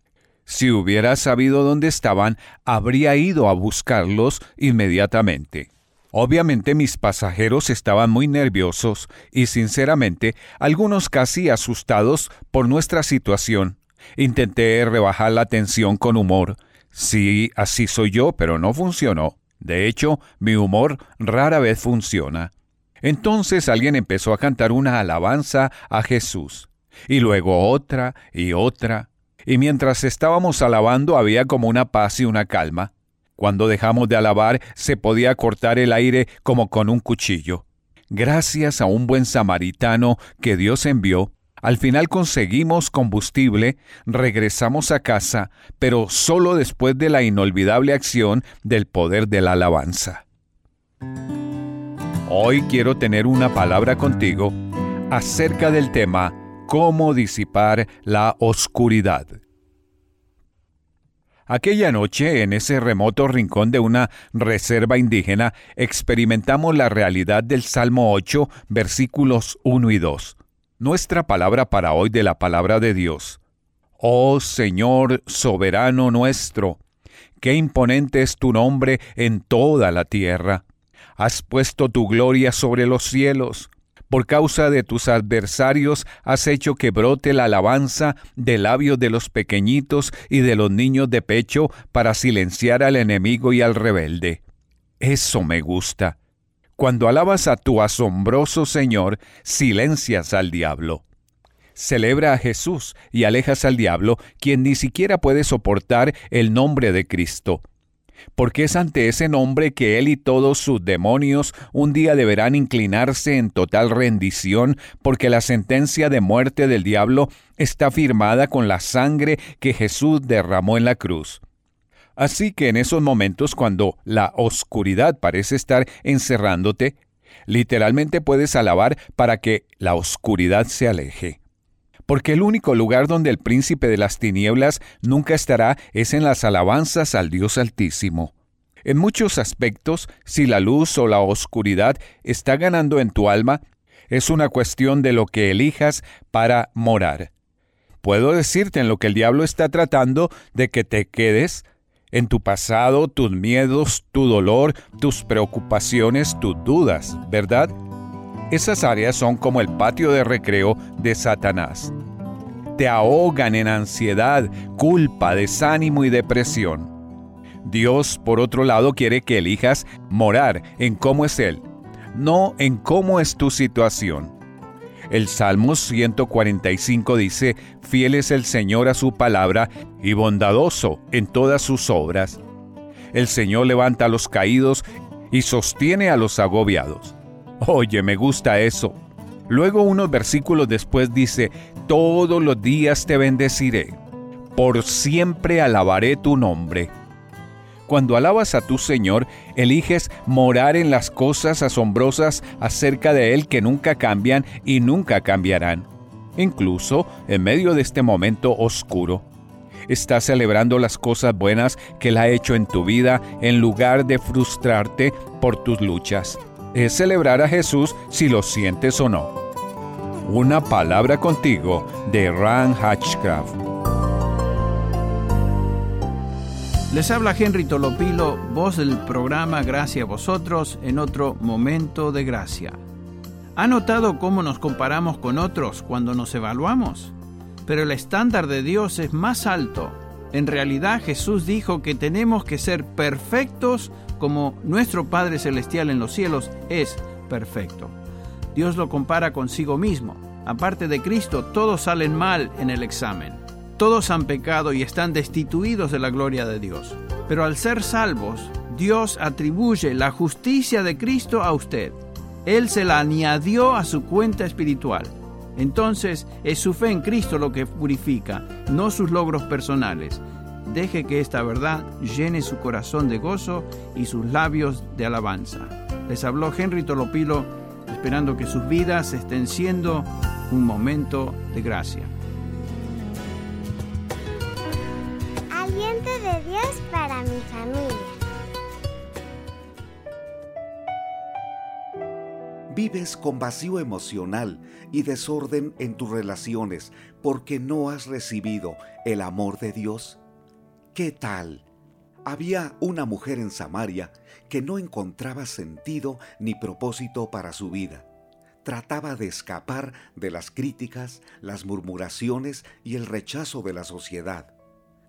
si hubiera sabido dónde estaban, habría ido a buscarlos inmediatamente. Obviamente mis pasajeros estaban muy nerviosos y sinceramente algunos casi asustados por nuestra situación. Intenté rebajar la tensión con humor. Sí, así soy yo, pero no funcionó. De hecho, mi humor rara vez funciona. Entonces alguien empezó a cantar una alabanza a Jesús, y luego otra y otra, y mientras estábamos alabando había como una paz y una calma. Cuando dejamos de alabar se podía cortar el aire como con un cuchillo. Gracias a un buen samaritano que Dios envió, al final conseguimos combustible, regresamos a casa, pero solo después de la inolvidable acción del poder de la alabanza. Hoy quiero tener una palabra contigo acerca del tema cómo disipar la oscuridad. Aquella noche, en ese remoto rincón de una reserva indígena, experimentamos la realidad del Salmo 8, versículos 1 y 2 nuestra palabra para hoy de la palabra de Dios. Oh Señor soberano nuestro, qué imponente es tu nombre en toda la tierra. Has puesto tu gloria sobre los cielos. Por causa de tus adversarios has hecho que brote la alabanza de labios de los pequeñitos y de los niños de pecho para silenciar al enemigo y al rebelde. Eso me gusta. Cuando alabas a tu asombroso Señor, silencias al diablo. Celebra a Jesús y alejas al diablo, quien ni siquiera puede soportar el nombre de Cristo. Porque es ante ese nombre que él y todos sus demonios un día deberán inclinarse en total rendición, porque la sentencia de muerte del diablo está firmada con la sangre que Jesús derramó en la cruz. Así que en esos momentos cuando la oscuridad parece estar encerrándote, literalmente puedes alabar para que la oscuridad se aleje. Porque el único lugar donde el príncipe de las tinieblas nunca estará es en las alabanzas al Dios Altísimo. En muchos aspectos, si la luz o la oscuridad está ganando en tu alma, es una cuestión de lo que elijas para morar. Puedo decirte en lo que el diablo está tratando de que te quedes, en tu pasado, tus miedos, tu dolor, tus preocupaciones, tus dudas, ¿verdad? Esas áreas son como el patio de recreo de Satanás. Te ahogan en ansiedad, culpa, desánimo y depresión. Dios, por otro lado, quiere que elijas morar en cómo es Él, no en cómo es tu situación. El Salmo 145 dice, Fiel es el Señor a su palabra y bondadoso en todas sus obras. El Señor levanta a los caídos y sostiene a los agobiados. Oye, me gusta eso. Luego unos versículos después dice, Todos los días te bendeciré, por siempre alabaré tu nombre. Cuando alabas a tu Señor, eliges morar en las cosas asombrosas acerca de Él que nunca cambian y nunca cambiarán. Incluso en medio de este momento oscuro, estás celebrando las cosas buenas que Él ha hecho en tu vida en lugar de frustrarte por tus luchas. Es celebrar a Jesús si lo sientes o no. Una palabra contigo de Ran Hatchcraft. Les habla Henry Tolopilo, voz del programa Gracia a vosotros en otro momento de gracia. ¿Ha notado cómo nos comparamos con otros cuando nos evaluamos? Pero el estándar de Dios es más alto. En realidad Jesús dijo que tenemos que ser perfectos como nuestro Padre Celestial en los cielos es perfecto. Dios lo compara consigo mismo. Aparte de Cristo, todos salen mal en el examen. Todos han pecado y están destituidos de la gloria de Dios. Pero al ser salvos, Dios atribuye la justicia de Cristo a usted. Él se la añadió a su cuenta espiritual. Entonces es su fe en Cristo lo que purifica, no sus logros personales. Deje que esta verdad llene su corazón de gozo y sus labios de alabanza. Les habló Henry Tolopilo, esperando que sus vidas estén siendo un momento de gracia. Aliento de Dios para mi familia. Vives con vacío emocional y desorden en tus relaciones porque no has recibido el amor de Dios. ¿Qué tal? Había una mujer en Samaria que no encontraba sentido ni propósito para su vida. Trataba de escapar de las críticas, las murmuraciones y el rechazo de la sociedad.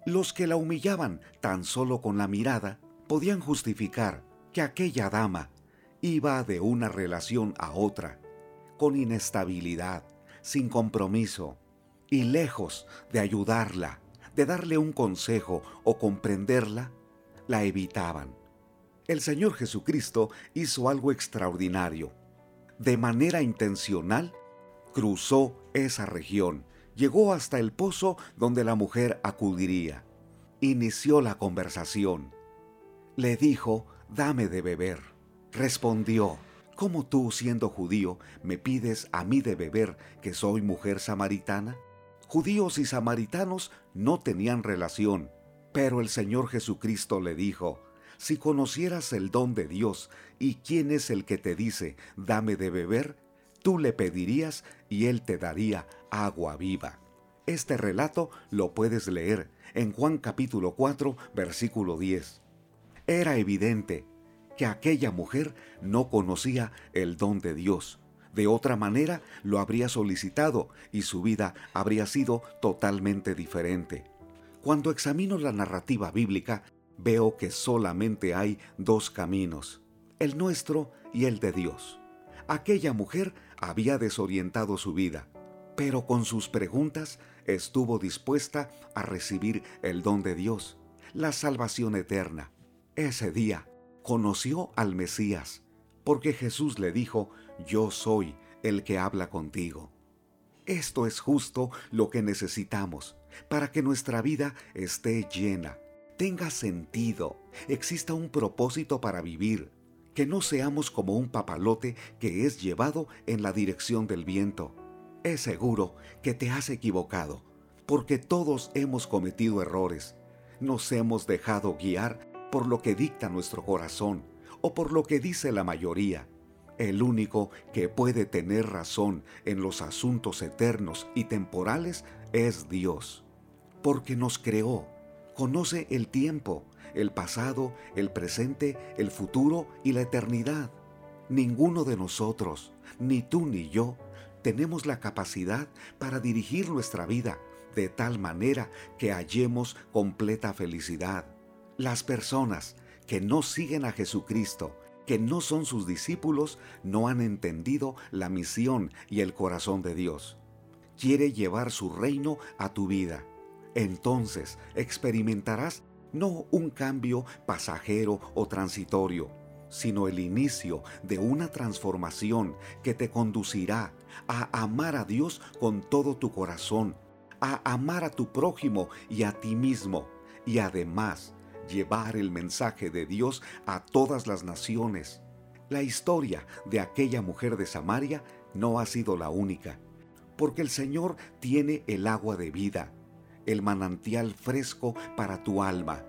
Los que la humillaban tan solo con la mirada podían justificar que aquella dama iba de una relación a otra, con inestabilidad, sin compromiso y lejos de ayudarla, de darle un consejo o comprenderla, la evitaban. El Señor Jesucristo hizo algo extraordinario. De manera intencional, cruzó esa región, llegó hasta el pozo donde la mujer acudiría. Inició la conversación. Le dijo, dame de beber. Respondió, ¿cómo tú, siendo judío, me pides a mí de beber que soy mujer samaritana? Judíos y samaritanos no tenían relación, pero el Señor Jesucristo le dijo, si conocieras el don de Dios y quién es el que te dice, dame de beber, tú le pedirías y él te daría agua viva. Este relato lo puedes leer en Juan capítulo 4, versículo 10. Era evidente que aquella mujer no conocía el don de Dios. De otra manera lo habría solicitado y su vida habría sido totalmente diferente. Cuando examino la narrativa bíblica, veo que solamente hay dos caminos, el nuestro y el de Dios. Aquella mujer había desorientado su vida, pero con sus preguntas estuvo dispuesta a recibir el don de Dios, la salvación eterna. Ese día conoció al Mesías, porque Jesús le dijo, yo soy el que habla contigo. Esto es justo lo que necesitamos para que nuestra vida esté llena, tenga sentido, exista un propósito para vivir, que no seamos como un papalote que es llevado en la dirección del viento. Es seguro que te has equivocado, porque todos hemos cometido errores. Nos hemos dejado guiar por lo que dicta nuestro corazón o por lo que dice la mayoría. El único que puede tener razón en los asuntos eternos y temporales es Dios, porque nos creó, conoce el tiempo, el pasado, el presente, el futuro y la eternidad. Ninguno de nosotros, ni tú ni yo, tenemos la capacidad para dirigir nuestra vida de tal manera que hallemos completa felicidad. Las personas que no siguen a Jesucristo, que no son sus discípulos, no han entendido la misión y el corazón de Dios. Quiere llevar su reino a tu vida. Entonces experimentarás no un cambio pasajero o transitorio, sino el inicio de una transformación que te conducirá a amar a Dios con todo tu corazón, a amar a tu prójimo y a ti mismo, y además llevar el mensaje de Dios a todas las naciones. La historia de aquella mujer de Samaria no ha sido la única, porque el Señor tiene el agua de vida, el manantial fresco para tu alma.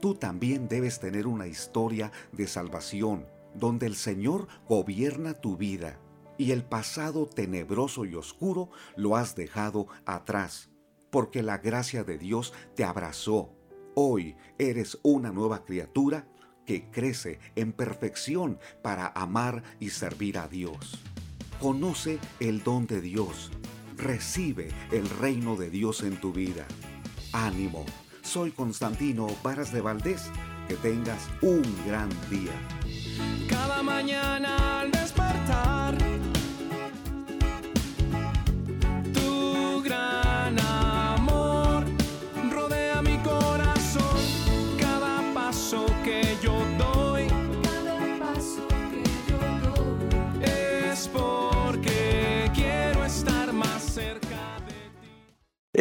Tú también debes tener una historia de salvación, donde el Señor gobierna tu vida y el pasado tenebroso y oscuro lo has dejado atrás, porque la gracia de Dios te abrazó. Hoy eres una nueva criatura que crece en perfección para amar y servir a Dios. Conoce el don de Dios. Recibe el reino de Dios en tu vida. Ánimo. Soy Constantino Varas de Valdés. Que tengas un gran día. Cada mañana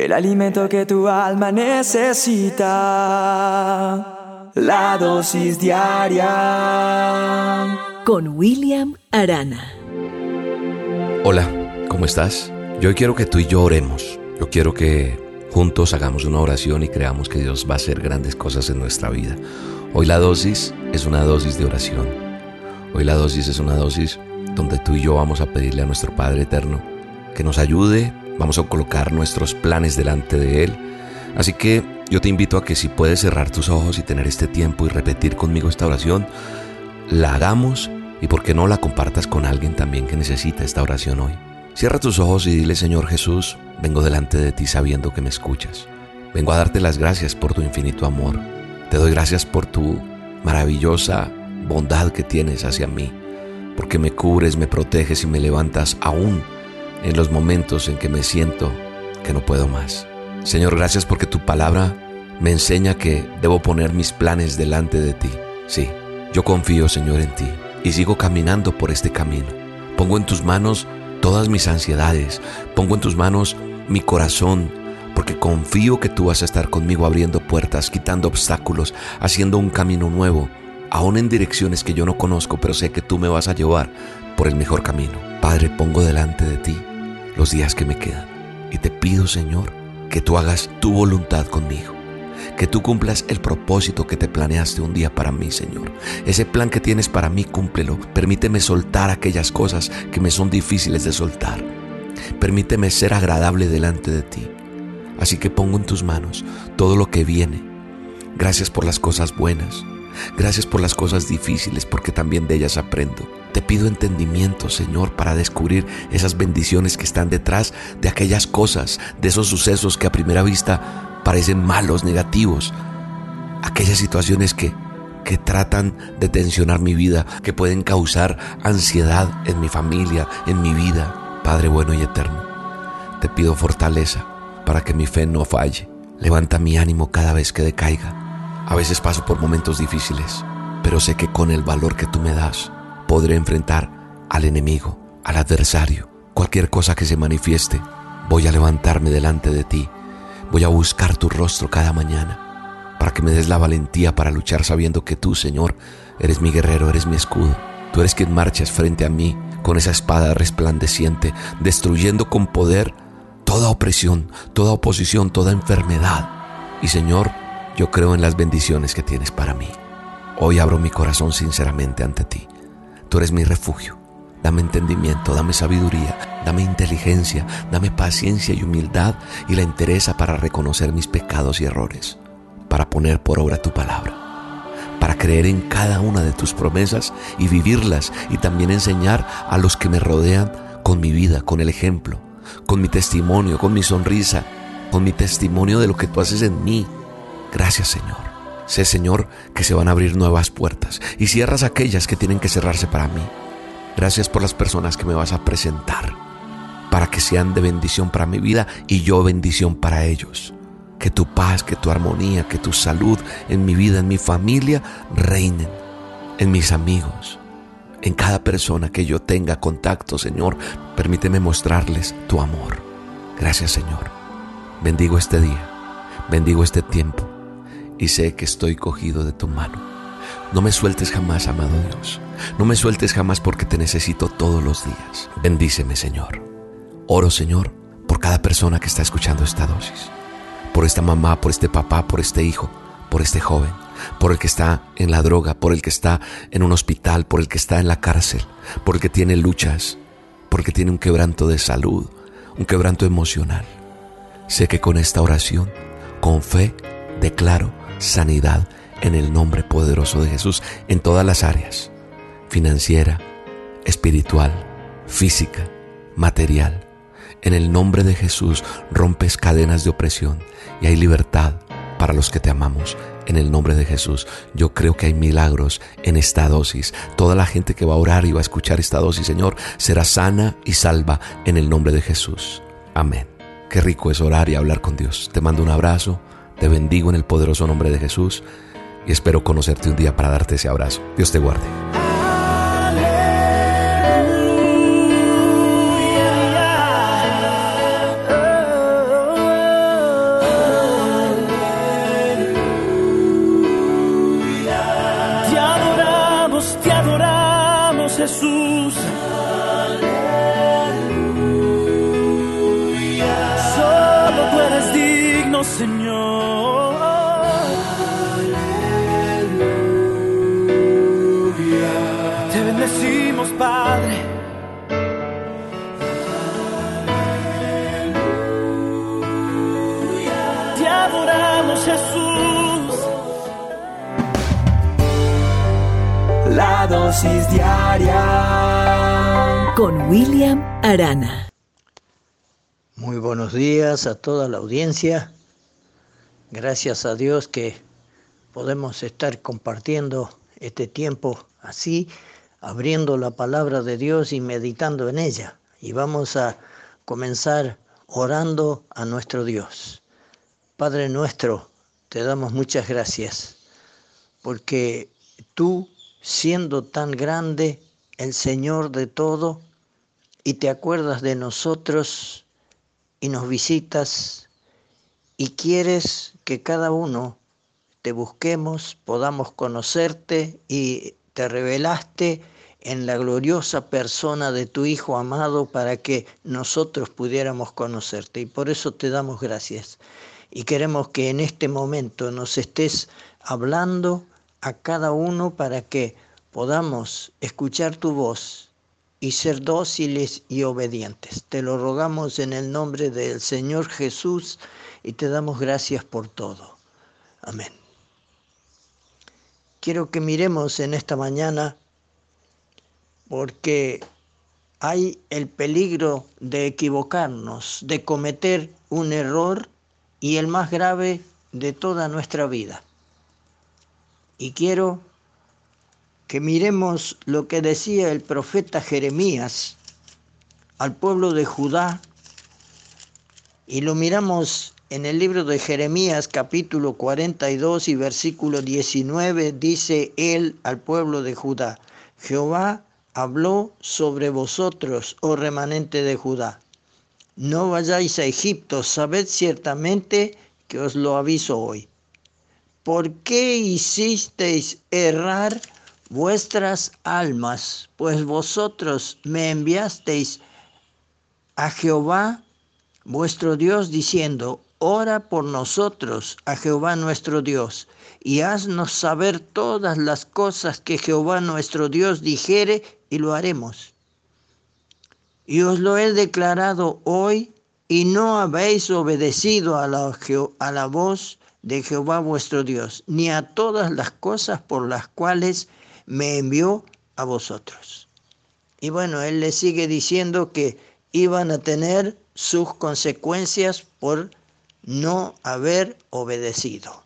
El alimento que tu alma necesita. La dosis diaria. Con William Arana. Hola, ¿cómo estás? Yo hoy quiero que tú y yo oremos. Yo quiero que juntos hagamos una oración y creamos que Dios va a hacer grandes cosas en nuestra vida. Hoy la dosis es una dosis de oración. Hoy la dosis es una dosis donde tú y yo vamos a pedirle a nuestro Padre Eterno que nos ayude, vamos a colocar nuestros planes delante de Él. Así que yo te invito a que si puedes cerrar tus ojos y tener este tiempo y repetir conmigo esta oración, la hagamos y por qué no la compartas con alguien también que necesita esta oración hoy. Cierra tus ojos y dile Señor Jesús, vengo delante de ti sabiendo que me escuchas. Vengo a darte las gracias por tu infinito amor. Te doy gracias por tu maravillosa bondad que tienes hacia mí, porque me cubres, me proteges y me levantas aún en los momentos en que me siento que no puedo más. Señor, gracias porque tu palabra me enseña que debo poner mis planes delante de ti. Sí, yo confío, Señor, en ti y sigo caminando por este camino. Pongo en tus manos todas mis ansiedades, pongo en tus manos mi corazón, porque confío que tú vas a estar conmigo abriendo puertas, quitando obstáculos, haciendo un camino nuevo, aún en direcciones que yo no conozco, pero sé que tú me vas a llevar por el mejor camino. Padre, pongo delante de ti los días que me quedan y te pido, Señor, que tú hagas tu voluntad conmigo. Que tú cumplas el propósito que te planeaste un día para mí, Señor. Ese plan que tienes para mí, cúmplelo. Permíteme soltar aquellas cosas que me son difíciles de soltar. Permíteme ser agradable delante de ti. Así que pongo en tus manos todo lo que viene. Gracias por las cosas buenas. Gracias por las cosas difíciles porque también de ellas aprendo. Te pido entendimiento, Señor, para descubrir esas bendiciones que están detrás de aquellas cosas, de esos sucesos que a primera vista parecen malos, negativos. Aquellas situaciones que, que tratan de tensionar mi vida, que pueden causar ansiedad en mi familia, en mi vida, Padre bueno y eterno. Te pido fortaleza para que mi fe no falle. Levanta mi ánimo cada vez que decaiga. A veces paso por momentos difíciles, pero sé que con el valor que tú me das podré enfrentar al enemigo, al adversario, cualquier cosa que se manifieste. Voy a levantarme delante de ti. Voy a buscar tu rostro cada mañana para que me des la valentía para luchar sabiendo que tú, Señor, eres mi guerrero, eres mi escudo. Tú eres quien marchas frente a mí con esa espada resplandeciente, destruyendo con poder toda opresión, toda oposición, toda enfermedad. Y Señor, yo creo en las bendiciones que tienes para mí. Hoy abro mi corazón sinceramente ante ti. Tú eres mi refugio. Dame entendimiento, dame sabiduría, dame inteligencia, dame paciencia y humildad y la entereza para reconocer mis pecados y errores, para poner por obra tu palabra, para creer en cada una de tus promesas y vivirlas y también enseñar a los que me rodean con mi vida, con el ejemplo, con mi testimonio, con mi sonrisa, con mi testimonio de lo que tú haces en mí. Gracias Señor. Sé, Señor, que se van a abrir nuevas puertas y cierras aquellas que tienen que cerrarse para mí. Gracias por las personas que me vas a presentar, para que sean de bendición para mi vida y yo bendición para ellos. Que tu paz, que tu armonía, que tu salud en mi vida, en mi familia, reinen, en mis amigos, en cada persona que yo tenga contacto, Señor. Permíteme mostrarles tu amor. Gracias, Señor. Bendigo este día, bendigo este tiempo y sé que estoy cogido de tu mano. No me sueltes jamás, amado Dios. No me sueltes jamás porque te necesito todos los días. Bendíceme, Señor. Oro, Señor, por cada persona que está escuchando esta dosis. Por esta mamá, por este papá, por este hijo, por este joven, por el que está en la droga, por el que está en un hospital, por el que está en la cárcel, por el que tiene luchas, por el que tiene un quebranto de salud, un quebranto emocional. Sé que con esta oración, con fe, declaro sanidad en el nombre poderoso de Jesús en todas las áreas, financiera, espiritual, física, material. En el nombre de Jesús rompes cadenas de opresión y hay libertad para los que te amamos. En el nombre de Jesús, yo creo que hay milagros en esta dosis. Toda la gente que va a orar y va a escuchar esta dosis, Señor, será sana y salva en el nombre de Jesús. Amén. Qué rico es orar y hablar con Dios. Te mando un abrazo te bendigo en el poderoso nombre de Jesús y espero conocerte un día para darte ese abrazo. Dios te guarde. La dosis diaria con William Arana. Muy buenos días a toda la audiencia. Gracias a Dios que podemos estar compartiendo este tiempo así, abriendo la palabra de Dios y meditando en ella. Y vamos a comenzar orando a nuestro Dios. Padre nuestro, te damos muchas gracias, porque tú, siendo tan grande, el Señor de todo, y te acuerdas de nosotros y nos visitas y quieres que cada uno te busquemos, podamos conocerte y te revelaste en la gloriosa persona de tu Hijo amado para que nosotros pudiéramos conocerte. Y por eso te damos gracias. Y queremos que en este momento nos estés hablando a cada uno para que podamos escuchar tu voz y ser dóciles y obedientes. Te lo rogamos en el nombre del Señor Jesús y te damos gracias por todo. Amén. Quiero que miremos en esta mañana porque hay el peligro de equivocarnos, de cometer un error y el más grave de toda nuestra vida. Y quiero que miremos lo que decía el profeta Jeremías al pueblo de Judá y lo miramos en el libro de Jeremías capítulo 42 y versículo 19 dice él al pueblo de Judá, Jehová habló sobre vosotros, oh remanente de Judá. No vayáis a Egipto, sabed ciertamente que os lo aviso hoy. ¿Por qué hicisteis errar vuestras almas? Pues vosotros me enviasteis a Jehová vuestro Dios diciendo, ora por nosotros a Jehová nuestro Dios, y haznos saber todas las cosas que Jehová nuestro Dios dijere, y lo haremos. Y os lo he declarado hoy, y no habéis obedecido a la, la voz de Jehová vuestro Dios, ni a todas las cosas por las cuales me envió a vosotros. Y bueno, él le sigue diciendo que iban a tener sus consecuencias por no haber obedecido.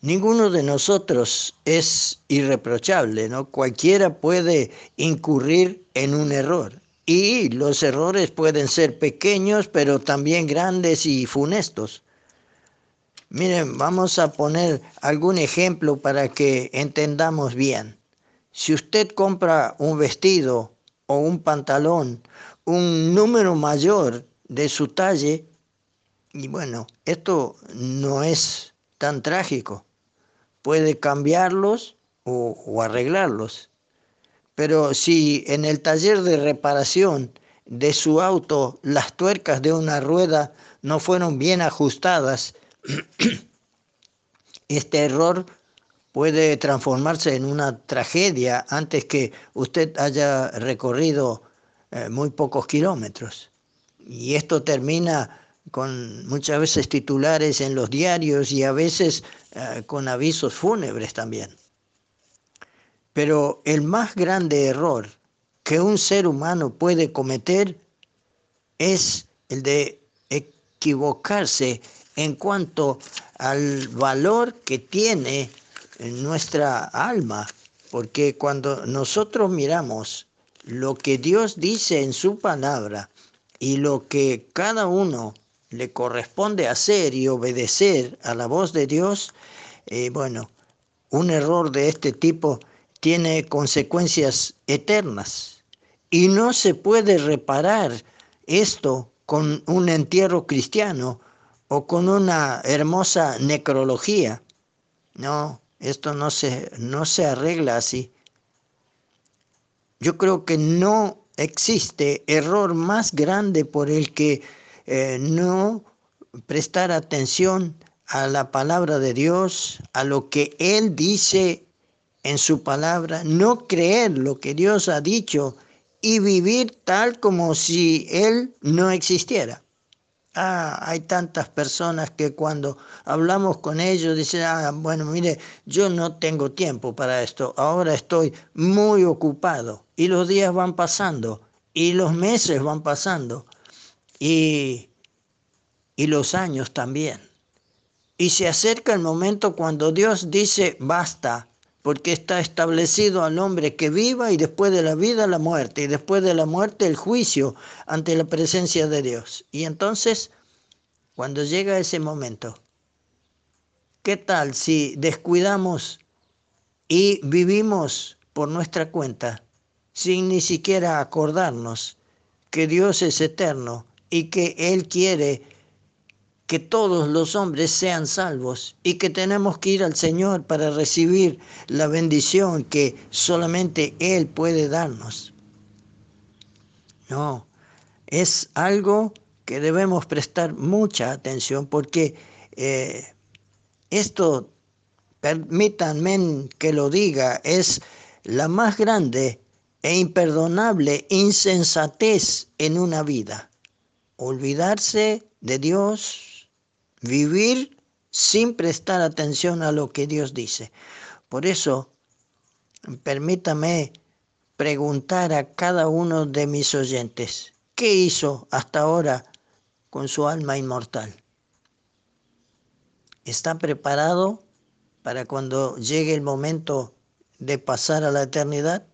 Ninguno de nosotros es irreprochable, ¿no? Cualquiera puede incurrir en un error. Y los errores pueden ser pequeños, pero también grandes y funestos. Miren, vamos a poner algún ejemplo para que entendamos bien. Si usted compra un vestido o un pantalón, un número mayor de su talle, y bueno, esto no es tan trágico. Puede cambiarlos o, o arreglarlos. Pero si en el taller de reparación de su auto las tuercas de una rueda no fueron bien ajustadas, este error puede transformarse en una tragedia antes que usted haya recorrido eh, muy pocos kilómetros. Y esto termina con muchas veces titulares en los diarios y a veces eh, con avisos fúnebres también. Pero el más grande error que un ser humano puede cometer es el de equivocarse en cuanto al valor que tiene nuestra alma, porque cuando nosotros miramos lo que Dios dice en su palabra y lo que cada uno le corresponde hacer y obedecer a la voz de Dios, eh, bueno, un error de este tipo tiene consecuencias eternas y no se puede reparar esto con un entierro cristiano o con una hermosa necrología. No, esto no se, no se arregla así. Yo creo que no existe error más grande por el que eh, no prestar atención a la palabra de Dios, a lo que Él dice en su palabra, no creer lo que Dios ha dicho y vivir tal como si Él no existiera. Ah, hay tantas personas que cuando hablamos con ellos dicen, ah, bueno, mire, yo no tengo tiempo para esto, ahora estoy muy ocupado. Y los días van pasando, y los meses van pasando, y, y los años también. Y se acerca el momento cuando Dios dice, basta, porque está establecido al hombre que viva y después de la vida la muerte y después de la muerte el juicio ante la presencia de Dios. Y entonces, cuando llega ese momento, ¿qué tal si descuidamos y vivimos por nuestra cuenta sin ni siquiera acordarnos que Dios es eterno y que Él quiere que todos los hombres sean salvos y que tenemos que ir al Señor para recibir la bendición que solamente Él puede darnos. No, es algo que debemos prestar mucha atención porque eh, esto, permítanme que lo diga, es la más grande e imperdonable insensatez en una vida. Olvidarse de Dios, vivir sin prestar atención a lo que Dios dice. Por eso, permítame preguntar a cada uno de mis oyentes, ¿qué hizo hasta ahora con su alma inmortal? ¿Está preparado para cuando llegue el momento de pasar a la eternidad?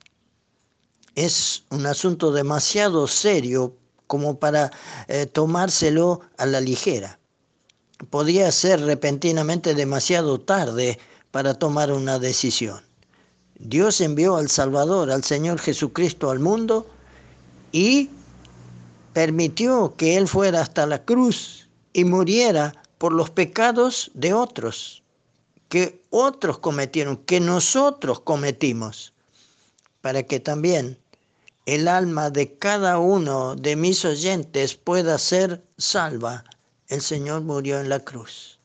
Es un asunto demasiado serio como para eh, tomárselo a la ligera. Podría ser repentinamente demasiado tarde para tomar una decisión. Dios envió al Salvador, al Señor Jesucristo al mundo y permitió que Él fuera hasta la cruz y muriera por los pecados de otros, que otros cometieron, que nosotros cometimos, para que también el alma de cada uno de mis oyentes pueda ser salva. El Señor murió en la cruz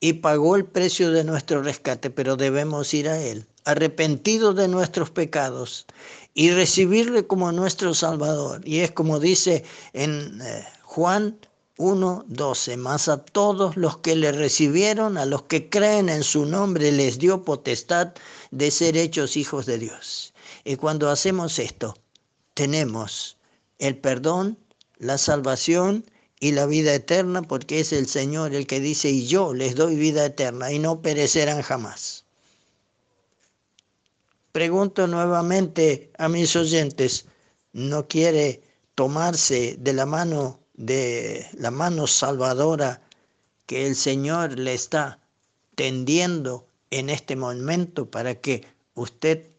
y pagó el precio de nuestro rescate, pero debemos ir a Él arrepentidos de nuestros pecados y recibirle como nuestro Salvador. Y es como dice en eh, Juan 1.12, más a todos los que le recibieron, a los que creen en su nombre, les dio potestad de ser hechos hijos de Dios. Y cuando hacemos esto, tenemos el perdón, la salvación y la vida eterna, porque es el Señor el que dice, y yo les doy vida eterna, y no perecerán jamás. Pregunto nuevamente a mis oyentes, ¿no quiere tomarse de la mano de la mano salvadora que el Señor le está tendiendo en este momento para que usted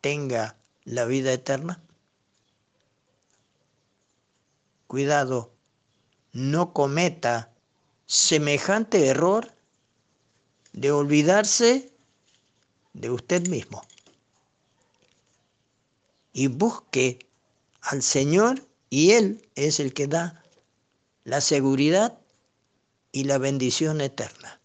tenga la vida eterna? Cuidado, no cometa semejante error de olvidarse de usted mismo y busque al Señor y Él es el que da la seguridad y la bendición eterna.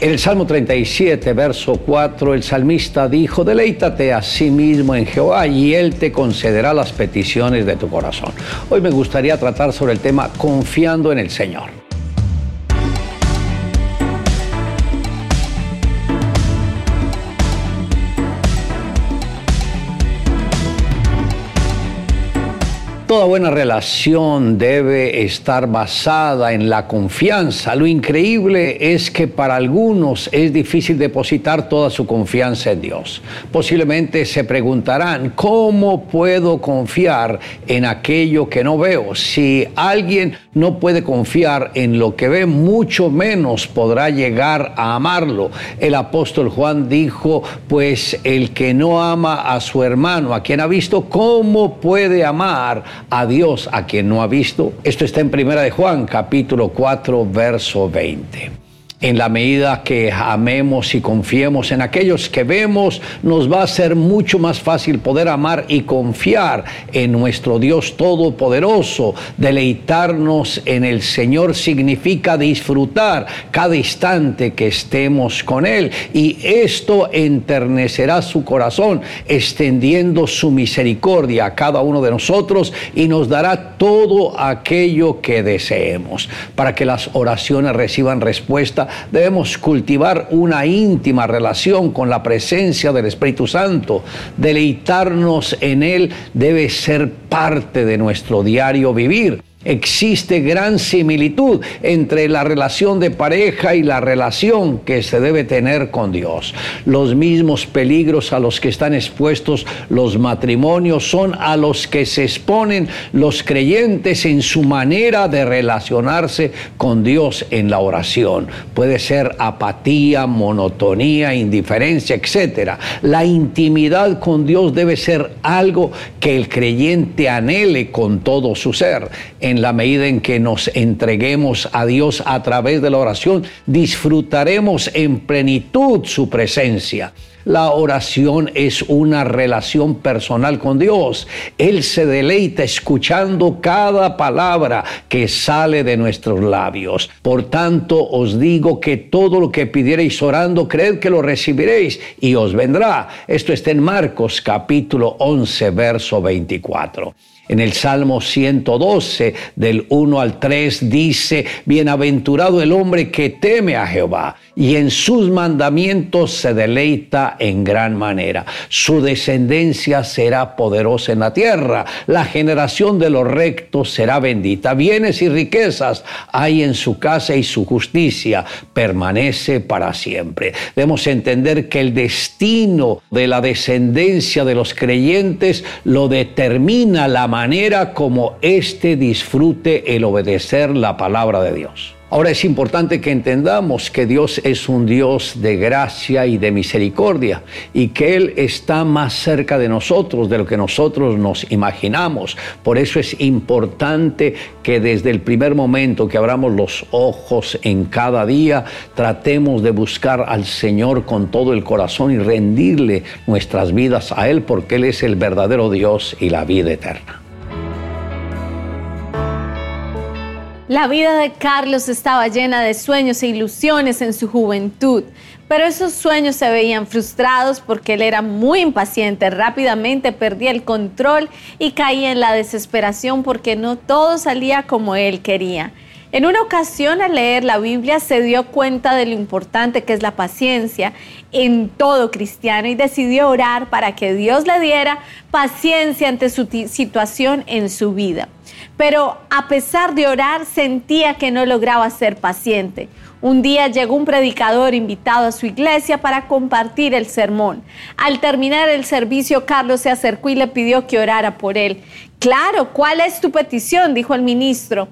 En el Salmo 37, verso 4, el salmista dijo, deleítate a sí mismo en Jehová y Él te concederá las peticiones de tu corazón. Hoy me gustaría tratar sobre el tema confiando en el Señor. Toda buena relación debe estar basada en la confianza. Lo increíble es que para algunos es difícil depositar toda su confianza en Dios. Posiblemente se preguntarán, ¿cómo puedo confiar en aquello que no veo? Si alguien no puede confiar en lo que ve, mucho menos podrá llegar a amarlo. El apóstol Juan dijo, pues el que no ama a su hermano, a quien ha visto, ¿cómo puede amar? a Dios a quien no ha visto. Esto está en Primera de Juan, capítulo 4, verso 20 en la medida que amemos y confiemos en aquellos que vemos, nos va a ser mucho más fácil poder amar y confiar en nuestro Dios Todopoderoso. Deleitarnos en el Señor significa disfrutar cada instante que estemos con Él. Y esto enternecerá su corazón, extendiendo su misericordia a cada uno de nosotros y nos dará todo aquello que deseemos. Para que las oraciones reciban respuesta, debemos cultivar una íntima relación con la presencia del Espíritu Santo. Deleitarnos en Él debe ser parte de nuestro diario vivir existe gran similitud entre la relación de pareja y la relación que se debe tener con Dios. Los mismos peligros a los que están expuestos los matrimonios son a los que se exponen los creyentes en su manera de relacionarse con Dios en la oración. Puede ser apatía, monotonía, indiferencia, etc. La intimidad con Dios debe ser algo que el creyente anhele con todo su ser. En la medida en que nos entreguemos a Dios a través de la oración, disfrutaremos en plenitud su presencia. La oración es una relación personal con Dios. Él se deleita escuchando cada palabra que sale de nuestros labios. Por tanto, os digo que todo lo que pidiereis orando, creed que lo recibiréis y os vendrá. Esto está en Marcos capítulo 11, verso 24. En el Salmo 112, del 1 al 3, dice, Bienaventurado el hombre que teme a Jehová y en sus mandamientos se deleita en gran manera. Su descendencia será poderosa en la tierra, la generación de los rectos será bendita. Bienes y riquezas hay en su casa y su justicia permanece para siempre. Debemos entender que el destino de la descendencia de los creyentes lo determina la manera como éste disfrute el obedecer la palabra de Dios. Ahora es importante que entendamos que Dios es un Dios de gracia y de misericordia y que Él está más cerca de nosotros de lo que nosotros nos imaginamos. Por eso es importante que desde el primer momento que abramos los ojos en cada día, tratemos de buscar al Señor con todo el corazón y rendirle nuestras vidas a Él porque Él es el verdadero Dios y la vida eterna. La vida de Carlos estaba llena de sueños e ilusiones en su juventud, pero esos sueños se veían frustrados porque él era muy impaciente, rápidamente perdía el control y caía en la desesperación porque no todo salía como él quería. En una ocasión al leer la Biblia se dio cuenta de lo importante que es la paciencia en todo cristiano y decidió orar para que Dios le diera paciencia ante su situación en su vida pero a pesar de orar sentía que no lograba ser paciente. Un día llegó un predicador invitado a su iglesia para compartir el sermón. Al terminar el servicio, Carlos se acercó y le pidió que orara por él. Claro, ¿cuál es tu petición? dijo el ministro.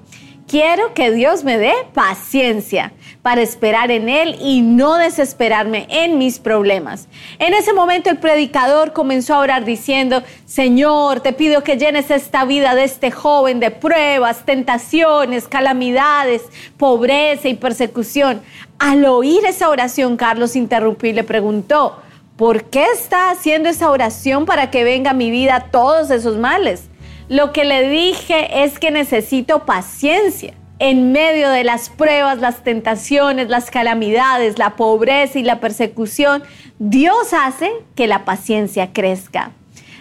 Quiero que Dios me dé paciencia para esperar en Él y no desesperarme en mis problemas. En ese momento el predicador comenzó a orar diciendo, Señor, te pido que llenes esta vida de este joven de pruebas, tentaciones, calamidades, pobreza y persecución. Al oír esa oración, Carlos interrumpió y le preguntó, ¿por qué está haciendo esa oración para que venga a mi vida todos esos males? Lo que le dije es que necesito paciencia en medio de las pruebas, las tentaciones, las calamidades, la pobreza y la persecución, Dios hace que la paciencia crezca.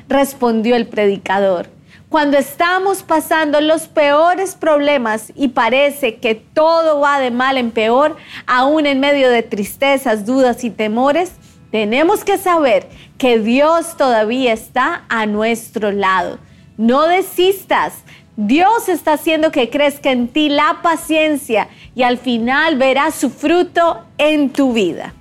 Respondió el predicador. Cuando estamos pasando los peores problemas y parece que todo va de mal en peor, aún en medio de tristezas, dudas y temores, tenemos que saber que Dios todavía está a nuestro lado. No desistas. Dios está haciendo que crezca en ti la paciencia y al final verás su fruto en tu vida.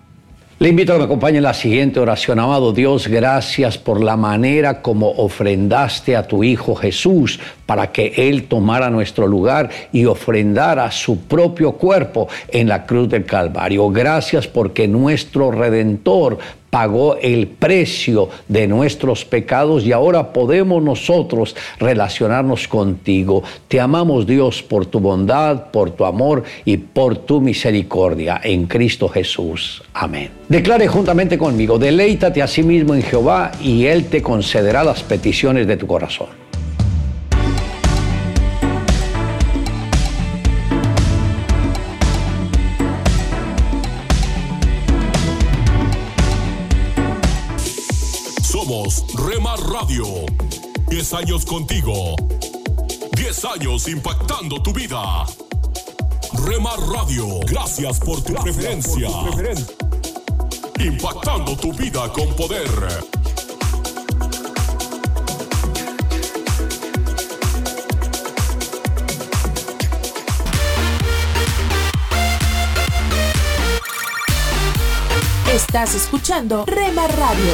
Le invito a que me acompañe en la siguiente oración. Amado Dios, gracias por la manera como ofrendaste a tu Hijo Jesús para que Él tomara nuestro lugar y ofrendara su propio cuerpo en la cruz del Calvario. Gracias porque nuestro Redentor pagó el precio de nuestros pecados y ahora podemos nosotros relacionarnos contigo. Te amamos Dios por tu bondad, por tu amor y por tu misericordia en Cristo Jesús. Amén. Declare juntamente conmigo, deleítate a sí mismo en Jehová y Él te concederá las peticiones de tu corazón. Radio. 10 años contigo. 10 años impactando tu vida. Remar Radio. Gracias por tu preferencia. impactando tu vida con poder. Estás escuchando Remar Radio.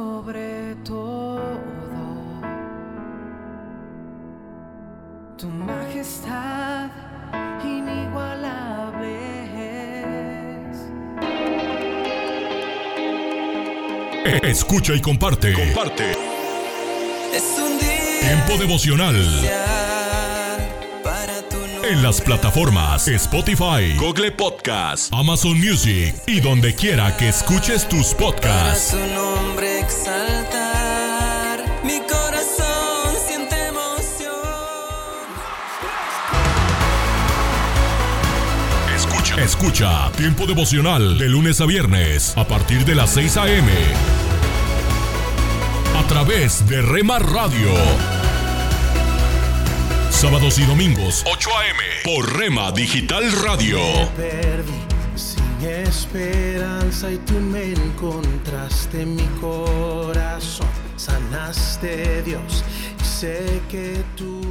Escucha y comparte. Comparte. Tiempo devocional. En las plataformas Spotify, Google Podcast, Amazon Music y donde quiera que escuches tus podcasts. Mi corazón siente emoción. Escucha. Escucha Tiempo devocional de lunes a viernes a partir de las 6 a.m. Través de Rema Radio. Sábados y domingos, 8 a.m. por Rema Digital Radio. perdí sin esperanza y tú me encontraste en mi corazón. Sanaste Dios y sé que tú.